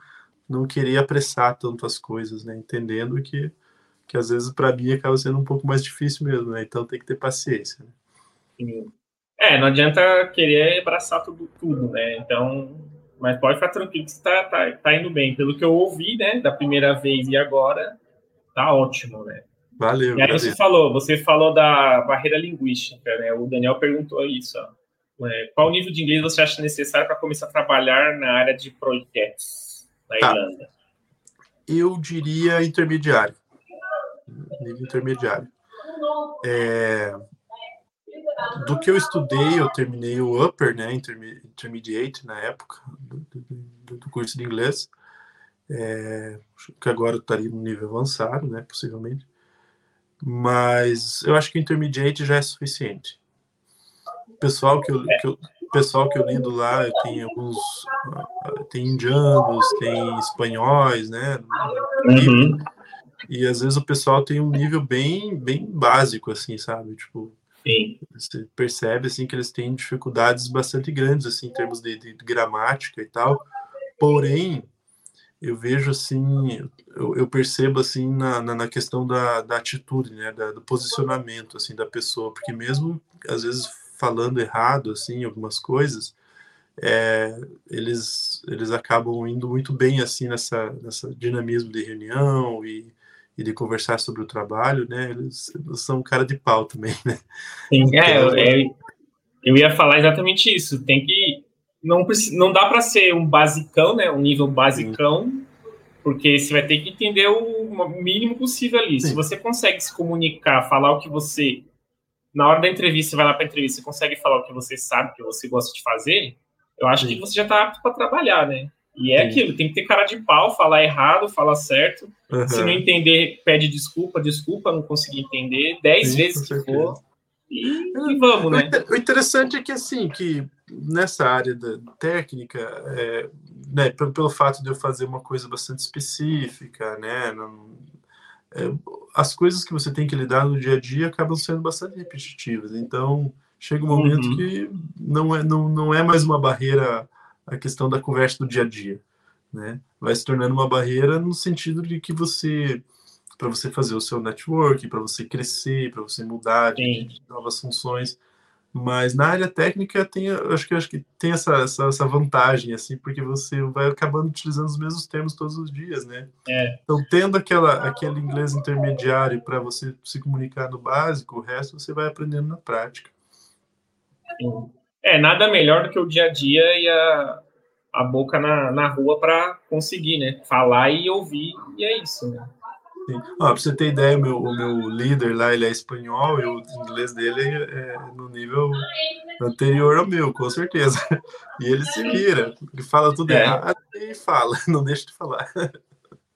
não queria apressar tanto as coisas, né? Entendendo que que às vezes para mim acaba sendo um pouco mais difícil mesmo, né? Então tem que ter paciência. Né? É, não adianta querer abraçar tudo, tudo, né? Então, mas pode ficar tranquilo que está tá, tá indo bem. Pelo que eu ouvi, né, da primeira vez e agora, tá ótimo, né? Valeu. E aí você falou, você falou da barreira linguística, né? O Daniel perguntou isso, ó. É, qual nível de inglês você acha necessário para começar a trabalhar na área de projetos na tá. Irlanda? Eu diria intermediário. Nível intermediário. É, do que eu estudei, eu terminei o upper, né, intermediate na época do, do, curso de inglês, é, que agora estaria no nível avançado, né, possivelmente. Mas eu acho que o intermediate já é suficiente pessoal que eu, que eu, pessoal que eu lido lá tem alguns tem indianos tem espanhóis né? Uhum. e, e, às vezes o pessoal tem um nível bem bem básico assim sabe? Tipo Sim. você percebe assim que eles têm dificuldades bastante grandes assim em termos de, de, de gramática e tal. Porém eu vejo assim eu, eu percebo assim na, na, na, questão da, da atitude né? Da, do posicionamento assim da pessoa. Porque mesmo às vezes falando errado, assim, algumas coisas, é, eles, eles acabam indo muito bem, assim, nessa, nessa dinamismo de reunião e, e de conversar sobre o trabalho, né? Eles, eles são cara de pau também, né? Sim, é, então, é, Eu ia falar exatamente isso. Tem que não não dá para ser um basicão, né? Um nível basicão, porque você vai ter que entender o mínimo possível ali. Sim. Se você consegue se comunicar, falar o que você na hora da entrevista, vai lá para a entrevista, você consegue falar o que você sabe, o que você gosta de fazer, eu acho Sim. que você já está apto para trabalhar, né? E é Sim. aquilo, tem que ter cara de pau, falar errado, falar certo. Uhum. Se não entender, pede desculpa, desculpa, não consegui entender, dez Sim, vezes que for. E, e, vamos, né? O interessante é que, assim, que nessa área da técnica, é, né, pelo, pelo fato de eu fazer uma coisa bastante específica, né, não, as coisas que você tem que lidar no dia a dia acabam sendo bastante repetitivas. Então, chega um momento uhum. que não é, não, não é mais uma barreira a questão da conversa do dia a dia, né? Vai se tornando uma barreira no sentido de que você, para você fazer o seu network, para você crescer, para você mudar de, de novas funções, mas na área técnica tem, acho que acho que tem essa, essa, essa, vantagem assim, porque você vai acabando utilizando os mesmos termos todos os dias, né? É. Então, tendo aquela aquele inglês intermediário para você se comunicar no básico, o resto você vai aprendendo na prática. É, nada melhor do que o dia a dia e a, a boca na, na rua para conseguir, né? Falar e ouvir, e é isso, né? Ah, para você ter ideia, meu, o meu líder lá, ele é espanhol e o inglês dele é, no nível anterior ao meu, com certeza. E ele se vira, ele fala tudo é. errado e fala, não deixa de falar.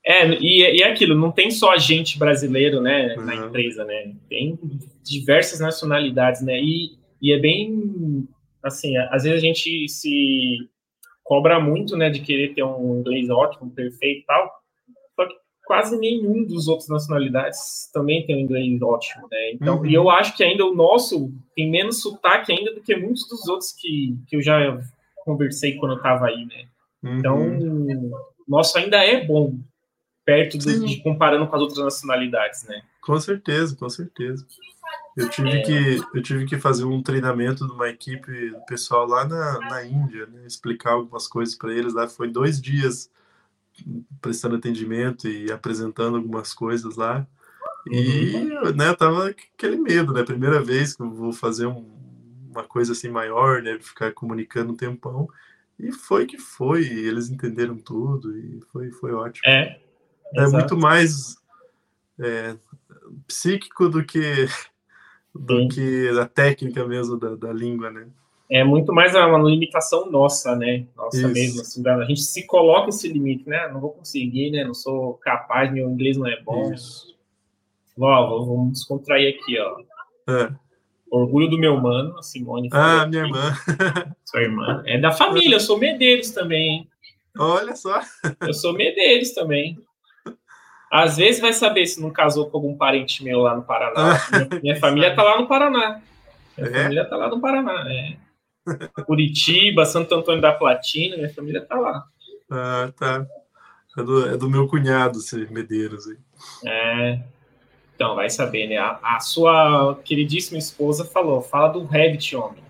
É, e, e é aquilo, não tem só gente brasileiro, né, na uhum. empresa, né? Tem diversas nacionalidades, né? E, e é bem, assim, às vezes a gente se cobra muito, né, de querer ter um inglês ótimo, perfeito e tal, quase nenhum dos outros nacionalidades também tem um inglês ótimo, né? Então, uhum. e eu acho que ainda o nosso tem menos sotaque ainda do que muitos dos outros que, que eu já conversei quando eu estava aí, né? Uhum. Então, o nosso ainda é bom, perto do, de comparando com as outras nacionalidades, né? Com certeza, com certeza. Eu tive, é. que, eu tive que fazer um treinamento de uma equipe pessoal lá na, na Índia, né? explicar algumas coisas para eles lá. Foi dois dias prestando atendimento e apresentando algumas coisas lá. E, uhum. né, eu tava aquele medo, né? Primeira vez que eu vou fazer um, uma coisa assim maior, né? Ficar comunicando um tempão. E foi que foi, eles entenderam tudo e foi, foi ótimo. É. É muito mais é, psíquico do que do Sim. que a técnica mesmo da, da língua, né? É muito mais uma limitação nossa, né? Nossa Isso. mesmo. Assim, a gente se coloca esse limite, né? Não vou conseguir, né? Não sou capaz, meu inglês não é bom. Isso. Ó, vamos descontrair aqui, ó. É. Orgulho do meu mano, a Simone. Ah, minha irmã. Sua irmã. É da família, eu sou Medeiros também, hein? Olha só. Eu sou Medeiros também. Às vezes vai saber se não casou com algum parente meu lá no Paraná. minha, minha família tá lá no Paraná. Minha é? família tá lá no Paraná, é. Curitiba, Santo Antônio da Platina, minha família tá lá. Ah, tá. É do, é do meu cunhado, esse Medeiros aí. É. Então, vai saber, né? A, a, sua queridíssima esposa falou: fala do Revit, homem.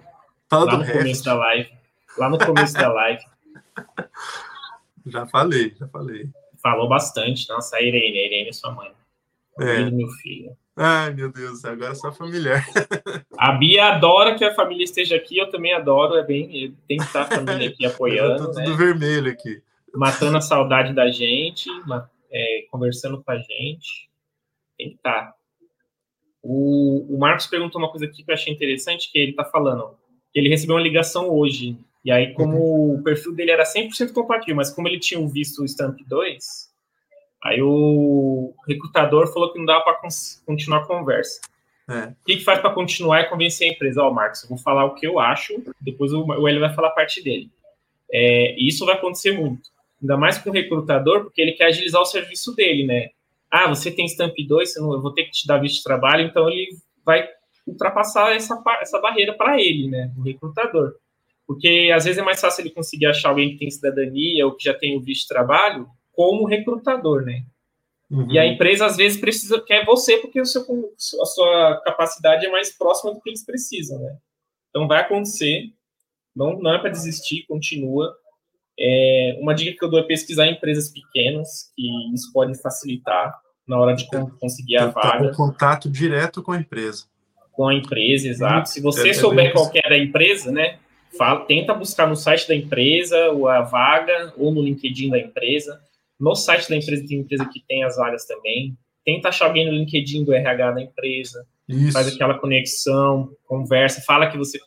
Fala lá do no Revit. começo da live. Lá no começo da live. Já falei, já falei. Falou bastante. Nossa, a Irene, a Irene é sua mãe. É. meu filho. Ai, meu Deus, agora é só familiar. A Bia adora que a família esteja aqui, eu também adoro, é bem, tem que estar a família aqui apoiando. tudo né? vermelho aqui. Matando a saudade da gente, é, conversando com a gente. Tem que estar. O, o Marcos perguntou uma coisa aqui que eu achei interessante, que ele está falando, que ele recebeu uma ligação hoje, e aí como uhum. o perfil dele era 100% compatível, mas como ele tinha visto o Stamp 2, Aí o recrutador falou que não dava para continuar a conversa. É. O que, que faz para continuar é convencer a empresa? Ó, oh, Marcos, eu vou falar o que eu acho, depois o, Hélio vai falar a parte dele. É, e isso vai acontecer muito. Ainda mais com o recrutador, porque ele quer agilizar o serviço dele, né? Ah, você tem Stamp 2, eu vou ter que te dar visto de trabalho, então ele vai ultrapassar essa, essa barreira para ele, né? O recrutador. Porque às vezes é mais fácil ele conseguir achar alguém que tem cidadania ou que já tem o visto de trabalho como recrutador, né? Uhum. E a empresa às vezes precisa quer você porque o seu, a sua capacidade é mais próxima do que eles precisam, né? Então vai acontecer, não, não é para desistir, continua. É, uma dica que eu dou é pesquisar em empresas pequenas, que isso pode facilitar na hora de conseguir a tá, vaga. Tá contato direto com a empresa. Com a empresa, exato. Se você é, é souber é qual é a empresa, né? Fala, tenta buscar no site da empresa ou a vaga, ou no LinkedIn da empresa. No site da empresa tem empresa que tem as vagas também. Tenta achar alguém no LinkedIn do RH da empresa. Isso. Faz aquela conexão, conversa, fala que você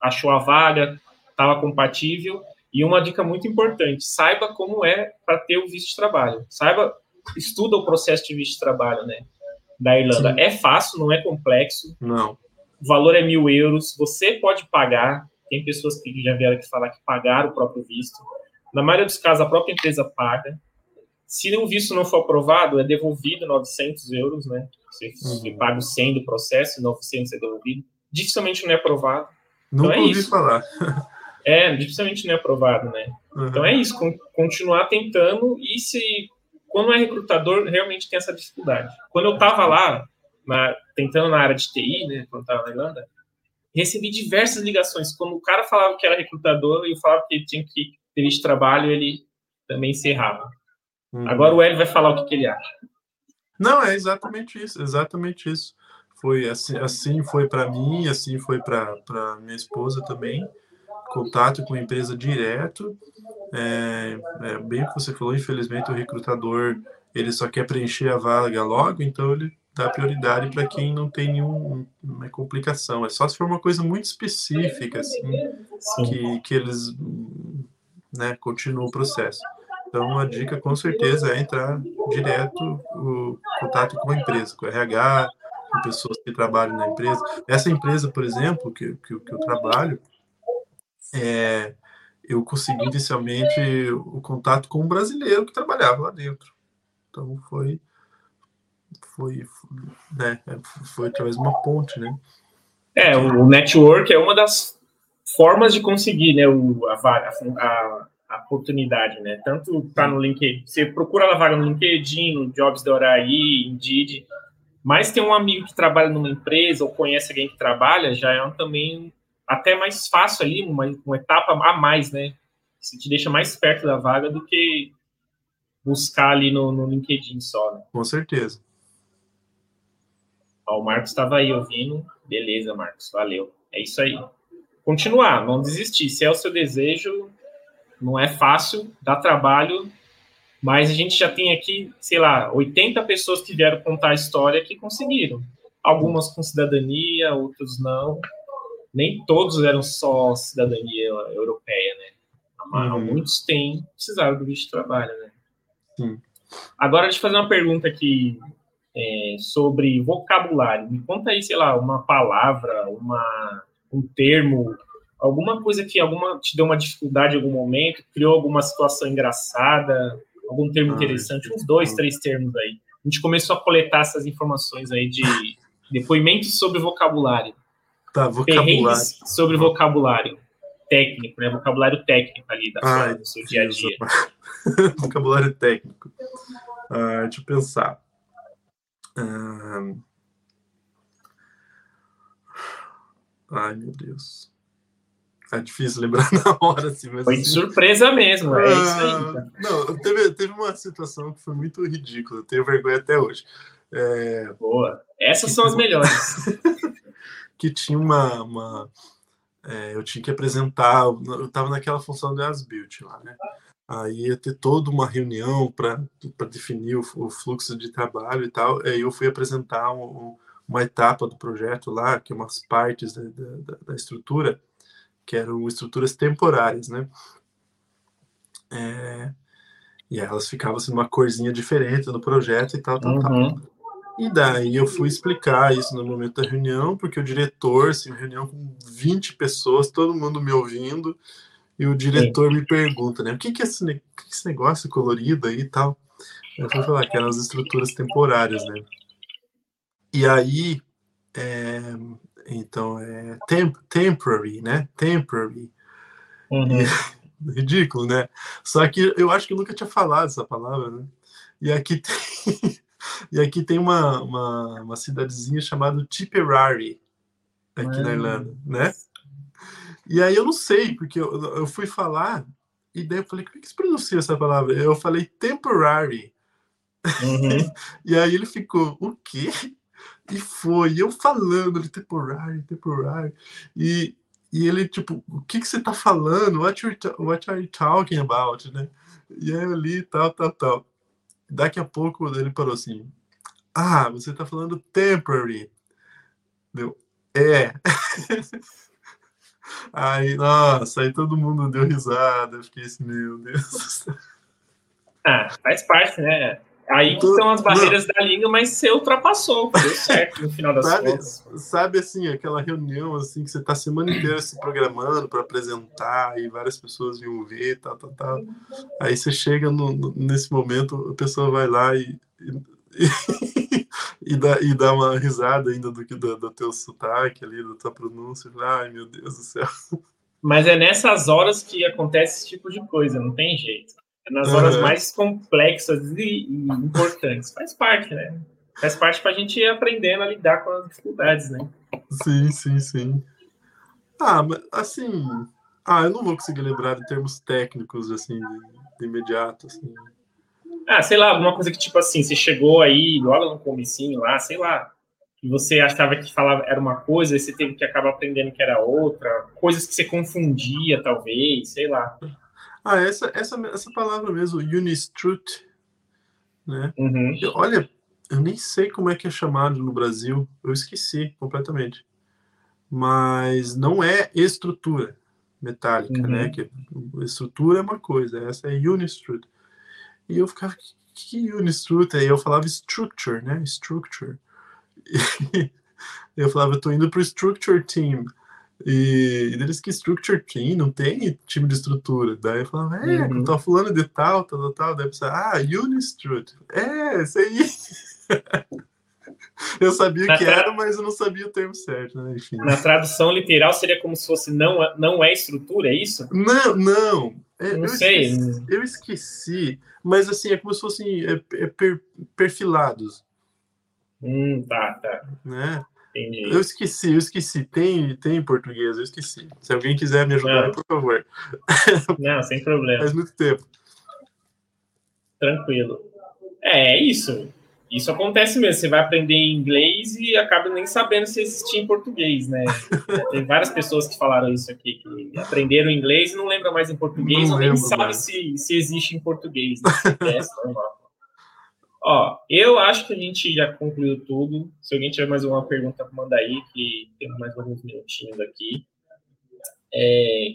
achou a vaga, estava compatível. E uma dica muito importante: saiba como é para ter o visto de trabalho. Saiba, estuda o processo de visto de trabalho, né? Da Irlanda. Sim. É fácil, não é complexo. Não. O valor é mil euros. Você pode pagar. Tem pessoas que já vieram aqui falar que pagaram o próprio visto. Na maioria dos casos, a própria empresa paga. Se o visto não for aprovado, é devolvido 900 euros, né? Você, uhum. paga o 100 do processo, 900 é devolvido. Dificilmente não é aprovado. Nunca então é ouvi isso. falar. É, dificilmente não é aprovado, né? Uhum. Então é isso, continuar tentando e se quando é recrutador, realmente tem essa dificuldade. Quando eu estava lá, na, tentando na área de TI, né, quando estava na Irlanda, recebi diversas ligações. Quando o cara falava que era recrutador e eu falava que tinha que ter de trabalho, ele também encerrava. Uhum. Agora o Hélio vai falar o que, que, ele acha. Não, é exatamente isso, exatamente isso. Foi assim, assim foi para mim, assim foi para minha esposa também contato com a empresa direto. É, é, bem o que você falou, infelizmente o recrutador ele só quer preencher a vaga logo, então ele dá prioridade para quem não tem nenhuma complicação. É só se for uma coisa muito específica, assim, que, que eles né, continuam o processo. Então, a dica com certeza é entrar direto o contato com a empresa, com o RH, com pessoas que trabalham na empresa. Essa empresa, por exemplo, que, que, que eu trabalho, é, eu consegui inicialmente o contato com um brasileiro que trabalhava lá dentro. Então foi foi né, foi através de uma ponte, né? É, o network é uma das formas de conseguir, né, o, a vaga, a, a oportunidade, né? Tanto tá no LinkedIn, você procura a vaga no LinkedIn, no Jobs da Oraí, Indeed, mas tem um amigo que trabalha numa empresa ou conhece alguém que trabalha, já é um, também até mais fácil ali, uma, uma etapa a mais, né? Isso te deixa mais perto da vaga do que buscar ali no, no LinkedIn só, né? Com certeza. Ó, o Marcos estava aí ouvindo. Beleza, Marcos, valeu. É isso aí. Continuar, não desistir. Se é o seu desejo, não é fácil, dá trabalho, mas a gente já tem aqui, sei lá, 80 pessoas que vieram contar a história que conseguiram. Algumas com cidadania, outros não nem todos eram só cidadania europeia, né? Uhum. Muitos têm, precisaram do visto de trabalho, né? Sim. Agora, deixa eu fazer uma pergunta aqui é, sobre vocabulário. Me conta aí, sei lá, uma palavra, uma, um termo, alguma coisa que alguma te deu uma dificuldade em algum momento, criou alguma situação engraçada, algum termo ah, interessante, uns dois, três termos aí. A gente começou a coletar essas informações aí de depoimentos sobre vocabulário. Tá, vocabulário. sobre vocabulário técnico, né? Vocabulário técnico ali da Ai, do seu dia a dia. vocabulário técnico. Uh, deixa eu pensar. Uh... Ai, meu Deus. É difícil lembrar na hora, assim, mas. Foi assim... surpresa mesmo, é isso aí. Ah, não, teve, teve uma situação que foi muito ridícula, eu tenho vergonha até hoje. É... Boa. Essas são as melhores. que tinha uma. uma é, eu tinha que apresentar, eu estava naquela função de as-built lá, né? Aí ia ter toda uma reunião para definir o, o, fluxo de trabalho e tal. Aí eu fui apresentar um, uma etapa do projeto lá, que é umas partes da, da, da estrutura, que eram estruturas temporárias, né? É, e elas ficavam assim, uma corzinha diferente no projeto e tal, tal, uhum. tal. E daí eu fui explicar isso no momento da reunião, porque o diretor, assim, reunião com 20 pessoas, todo mundo me ouvindo, e o diretor Sim. me pergunta, né, o que, que, é esse, que, que é esse negócio colorido aí e tal? Eu fui falar que eram as estruturas temporárias, né? E aí, é, então, é temp, temporary, né? Temporary. Uhum. E, ridículo, né? Só que eu acho que eu nunca tinha falado essa palavra, né? E aqui tem e aqui tem uma, uma, uma cidadezinha chamada Tipperary, aqui na Irlanda, né? E aí eu não sei, porque eu, eu fui falar, e daí eu falei, como é que se pronuncia essa palavra? Eu falei temporary. Uhum. e aí ele ficou, o quê? E foi, eu falando ali, temporário, temporário. E, e ele, tipo, o que, que você tá falando? What, what are you talking about, né? E aí eu li, tal, tal, tal. Daqui a pouco ele parou assim, ah, você tá falando temporary. Deu, é. aí, nossa, aí todo mundo deu risada. Eu fiquei assim, meu Deus. Ah, faz parte, né? Aí que estão as barreiras da língua, mas você ultrapassou, deu certo no final das sabe, contas. Sabe assim, aquela reunião assim que você está a semana inteira se programando para apresentar e várias pessoas vinham ver, tal, tal, tal. Aí você chega no, no, nesse momento, a pessoa vai lá e, e, e, dá, e dá uma risada ainda do, do, do teu sotaque ali, da tua pronúncia. Ai, meu Deus do céu. Mas é nessas horas que acontece esse tipo de coisa, não tem jeito nas horas uhum. mais complexas e, e, importantes. Faz parte, né? Faz parte para a gente ir aprendendo a lidar com as dificuldades, né? Sim, sim, sim. Ah, mas assim. Ah, eu não vou conseguir lembrar de termos técnicos, assim, de, de imediato, assim. Ah, sei lá, alguma coisa que, tipo assim, você chegou aí, logo no comecinho lá, sei lá, que você achava que falava era uma coisa, e você teve que acabar aprendendo que era outra, coisas que você confundia, talvez, sei lá. Ah, essa, essa, essa palavra mesmo, Unistruth, né? Uhum. Olha, eu nem sei como é que é chamado no Brasil, eu esqueci completamente. Mas não é estrutura metálica, né? uhum. né? Que estrutura é uma coisa, essa é Unistruth. E eu ficava, que Unistruth? Aí eu falava structure, né? Structure. E eu falava, eu tô indo pro structure team. E, e eles que structure team, não tem time de estrutura. Daí eu falava, é, uhum. eu tô falando de tal, tal, tal, tal. Daí pensava, ah, Unistrut. É, isso aí. eu sabia que tra... era, mas eu não sabia o termo certo, né? Enfim. Na tradução literal seria como se fosse não, não é estrutura, é isso? Não, não. É, não eu sei. Esqueci, eu esqueci, mas assim, é como se fossem é, é per, perfilados. Hum, tá, tá. Né? Entendi. Eu esqueci, eu esqueci. Tem, tem em português, eu esqueci. Se alguém quiser me ajudar, Não. por favor. Não, sem problema. Faz muito tempo. Tranquilo. É, é isso. Isso acontece mesmo. Você vai aprender inglês e acaba nem sabendo se existia em português, né? Tem várias pessoas que falaram isso aqui, que aprenderam inglês e não lembram mais em português, não ou nem sabe se, se existe em português. Né? É, Ó, eu acho que a gente já concluiu tudo. Se alguém tiver mais uma pergunta, manda aí, que temos mais alguns minutinhos aqui. É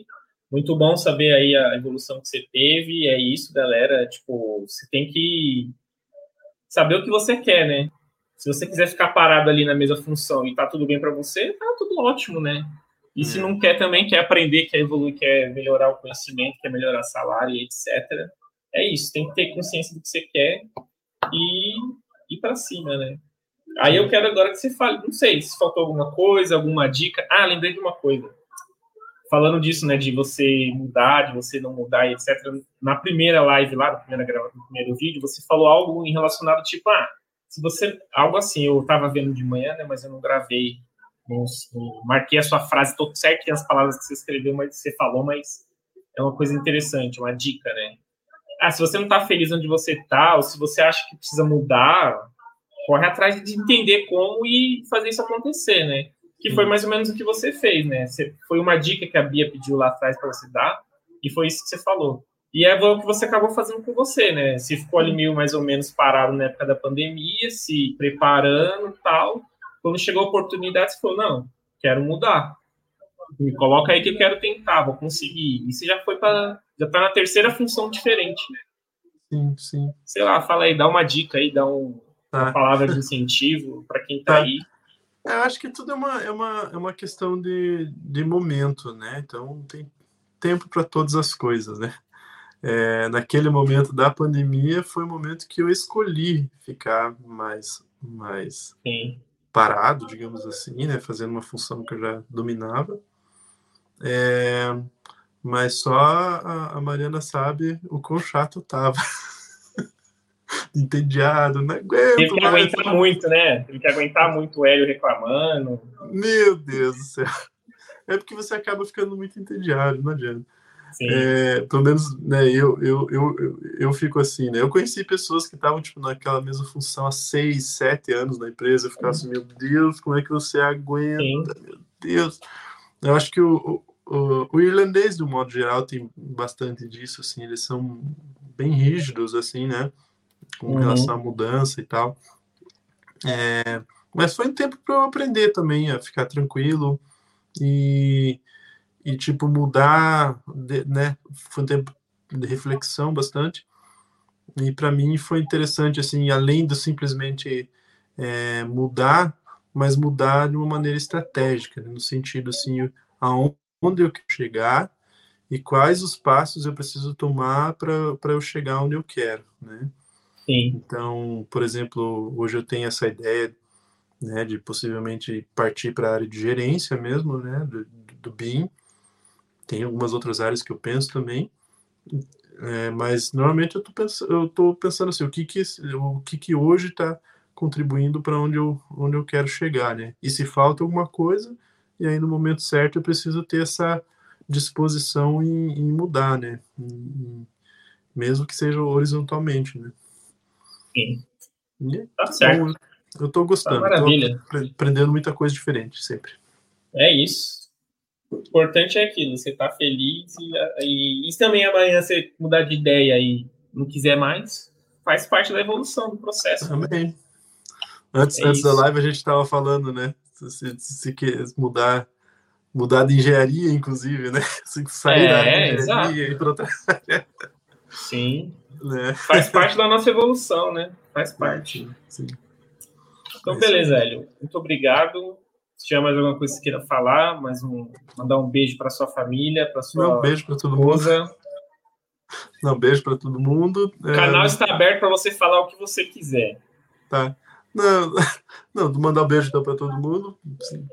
muito bom saber aí a evolução que você teve. É isso, galera. Tipo, você tem que saber o que você quer, né? Se você quiser ficar parado ali na mesma função e tá tudo bem para você, tá tudo ótimo, né? E se é. não quer também, quer aprender, quer evoluir, quer melhorar o conhecimento, quer melhorar salário, etc. É isso, tem que ter consciência do que você quer e ir para cima, né? Aí eu quero agora que você fale, não sei se faltou alguma coisa, alguma dica. Ah, lembrei de uma coisa. Falando disso, né, de você mudar, de você não mudar, etc. Na primeira live lá, na primeira gravação, no primeiro vídeo, você falou algo em relacionado tipo, ah, se você algo assim, eu estava vendo de manhã, né, mas eu não gravei, não, não, marquei a sua frase, tô certo as palavras que você escreveu, mas você falou, mas é uma coisa interessante, uma dica, né? Ah, se você não está feliz onde você está, ou se você acha que precisa mudar, corre atrás de entender como e fazer isso acontecer, né? Que foi mais ou menos o que você fez, né? Você, foi uma dica que a Bia pediu lá atrás para você dar, e foi isso que você falou. E é o que você acabou fazendo com você, né? Você ficou ali meio mais ou menos parado na época da pandemia, se preparando e tal. Quando chegou a oportunidade, você falou: não, quero mudar. Me coloca aí que eu quero tentar, vou conseguir. E você já foi para já está na terceira função diferente, né? Sim, sim. Sei lá, fala aí, dá uma dica aí, dá um, tá. uma palavra de incentivo para quem está tá. aí. É, eu acho que tudo é uma, é uma, é uma questão de, de momento, né? Então tem tempo para todas as coisas, né? É, naquele momento da pandemia foi o momento que eu escolhi ficar mais, mais parado, digamos assim, né? Fazendo uma função que eu já dominava. É, mas só a, a Mariana sabe o quão chato tava. Entediado, não aguento. Teve que aguentar muito, né? Teve que aguentar muito o Hélio reclamando. Meu Deus do céu. É porque você acaba ficando muito entediado, não adianta. É, pelo menos, né, eu, eu, eu, eu, eu fico assim, né? Eu conheci pessoas que estavam, tipo, naquela mesma função há seis, sete anos na empresa. Eu ficava assim, meu Deus, como é que você aguenta? Sim. Meu Deus. Eu acho que o, o, o, irlandês, do modo geral, tem bastante disso, assim. Eles são bem rígidos, assim, né? Com uhum. relação à mudança e tal. É, mas foi um tempo para eu aprender também a ficar tranquilo e e tipo mudar, de, né? Foi um tempo de reflexão bastante. E para mim foi interessante assim, além do simplesmente é, mudar, mas mudar de uma maneira estratégica, né? no sentido assim, aonde eu quero chegar e quais os passos eu preciso tomar para eu chegar onde eu quero, né? Sim. Então, por exemplo, hoje eu tenho essa ideia né, de possivelmente partir para a área de gerência mesmo, né, do, do BIM, tem algumas outras áreas que eu penso também, é, mas normalmente eu tô pensando assim, o que que, o que, que hoje está contribuindo para onde eu, onde eu quero chegar, né? E se falta alguma coisa, e aí no momento certo eu preciso ter essa disposição em, em mudar, né? Em, mesmo que seja horizontalmente, né? Sim. E, tá, tá certo. Bom, eu estou gostando. Tá maravilha. Aprendendo muita coisa diferente sempre. É isso. O importante é aquilo, você tá feliz e, e, e também amanhã você mudar de ideia e não quiser mais, faz parte da evolução do processo. Também. Antes, é antes da live a gente estava falando, né? Se, se, quer mudar, mudar de engenharia, inclusive, né? Se sair é, da engenharia e outra Sim. Né? Faz parte da nossa evolução, né? Faz parte. Sim. Então, beleza, Hélio. Muito obrigado. Se tiver mais alguma coisa que você queira falar, mais um, mandar um beijo para sua família, para sua Não, beijo para todo esposa. mundo. Não, beijo para todo mundo. O canal é... está aberto para você falar o que você quiser. Tá. Não, não mandar um beijo então para todo mundo.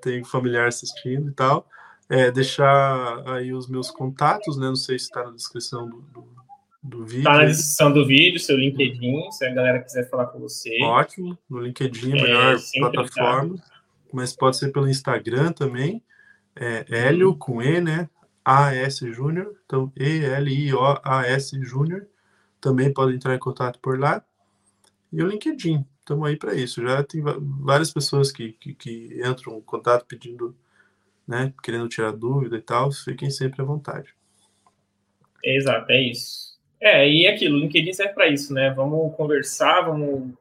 Tem familiar assistindo e tal. É, deixar aí os meus contatos, né? Não sei se está na descrição do, do, do vídeo. Está na descrição do vídeo, seu LinkedIn, se a galera quiser falar com você. Ótimo, no LinkedIn, a melhor é, plataforma. Tá mas pode ser pelo Instagram também. É Hélio com E, né? AS Júnior. Então, E-L-I-O-A-S Júnior. Também pode entrar em contato por lá. E o LinkedIn. Estamos aí para isso. Já tem várias pessoas que, que, que, entram em contato pedindo, né? Querendo tirar dúvida e tal. Fiquem sempre à vontade. Exato, é isso. É, e aquilo, o LinkedIn serve para isso, né? Vamos conversar, vamos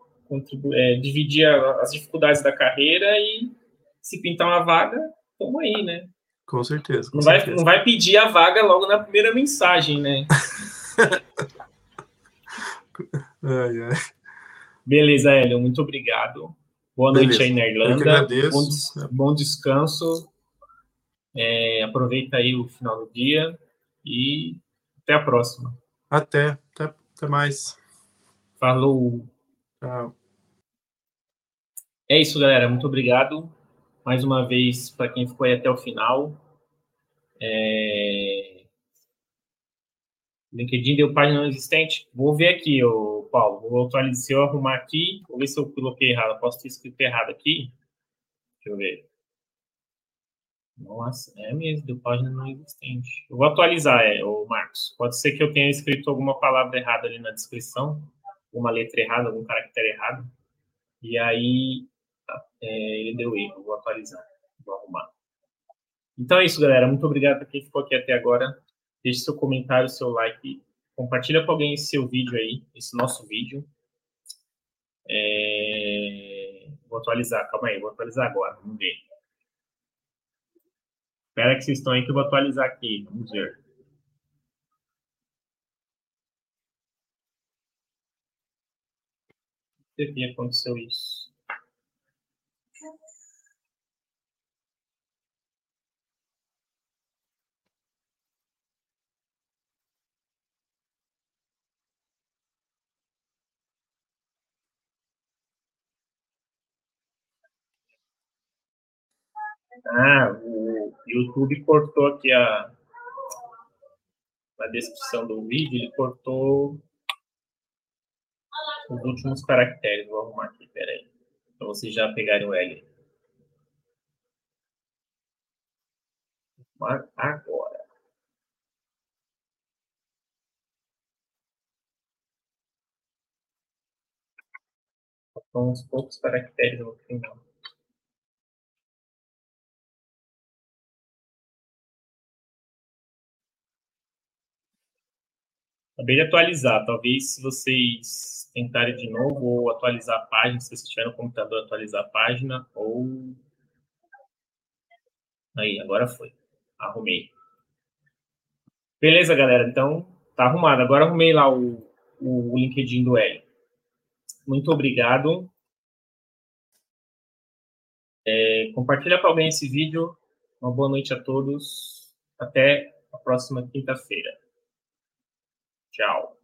é, dividir as dificuldades da carreira e se pintar uma vaga, tamo aí, né? Com certeza. Com não, certeza. Vai, não vai pedir a vaga logo na primeira mensagem, né? ai, ai. Beleza, Hélio, muito obrigado. Boa Beleza. noite aí na Irlanda. Bom, des bom descanso. É, aproveita aí o final do dia e até a próxima. Até, até, até mais. Falou. Tchau. É isso, galera. Muito obrigado mais uma vez para quem ficou aí até o final. É... LinkedIn deu página não existente. Vou ver aqui, ô, Paulo. Vou atualizar. Se eu arrumar aqui, vou ver se eu coloquei errado. Posso ter escrito errado aqui. Deixa eu ver. Nossa, é mesmo, deu página não existente. Eu vou atualizar, é, o Marcos. Pode ser que eu tenha escrito alguma palavra errada ali na descrição uma letra errada, algum caractere errado. E aí é, ele deu erro. Vou atualizar, vou arrumar. Então é isso, galera. Muito obrigado para quem ficou aqui até agora. Deixe seu comentário, seu like. Compartilha com alguém esse seu vídeo aí, esse nosso vídeo. É... Vou atualizar, calma aí, vou atualizar agora, vamos ver. Espera que vocês estão aí que eu vou atualizar aqui, vamos ver. Que aconteceu isso? Ah, o YouTube cortou aqui a, a descrição do vídeo, ele cortou os últimos caracteres. Vou arrumar aqui, peraí. Para vocês já pegarem o L. Agora. Faltam uns poucos caracteres no final. Acabei de atualizar. Talvez se vocês tentarem de novo ou atualizar a página, se vocês tiverem no computador, atualizar a página ou. Aí, agora foi. Arrumei. Beleza, galera. Então, tá arrumado. Agora arrumei lá o, o LinkedIn do Hélio. Muito obrigado. É, compartilha com alguém esse vídeo. Uma boa noite a todos. Até a próxima quinta-feira. Tchau.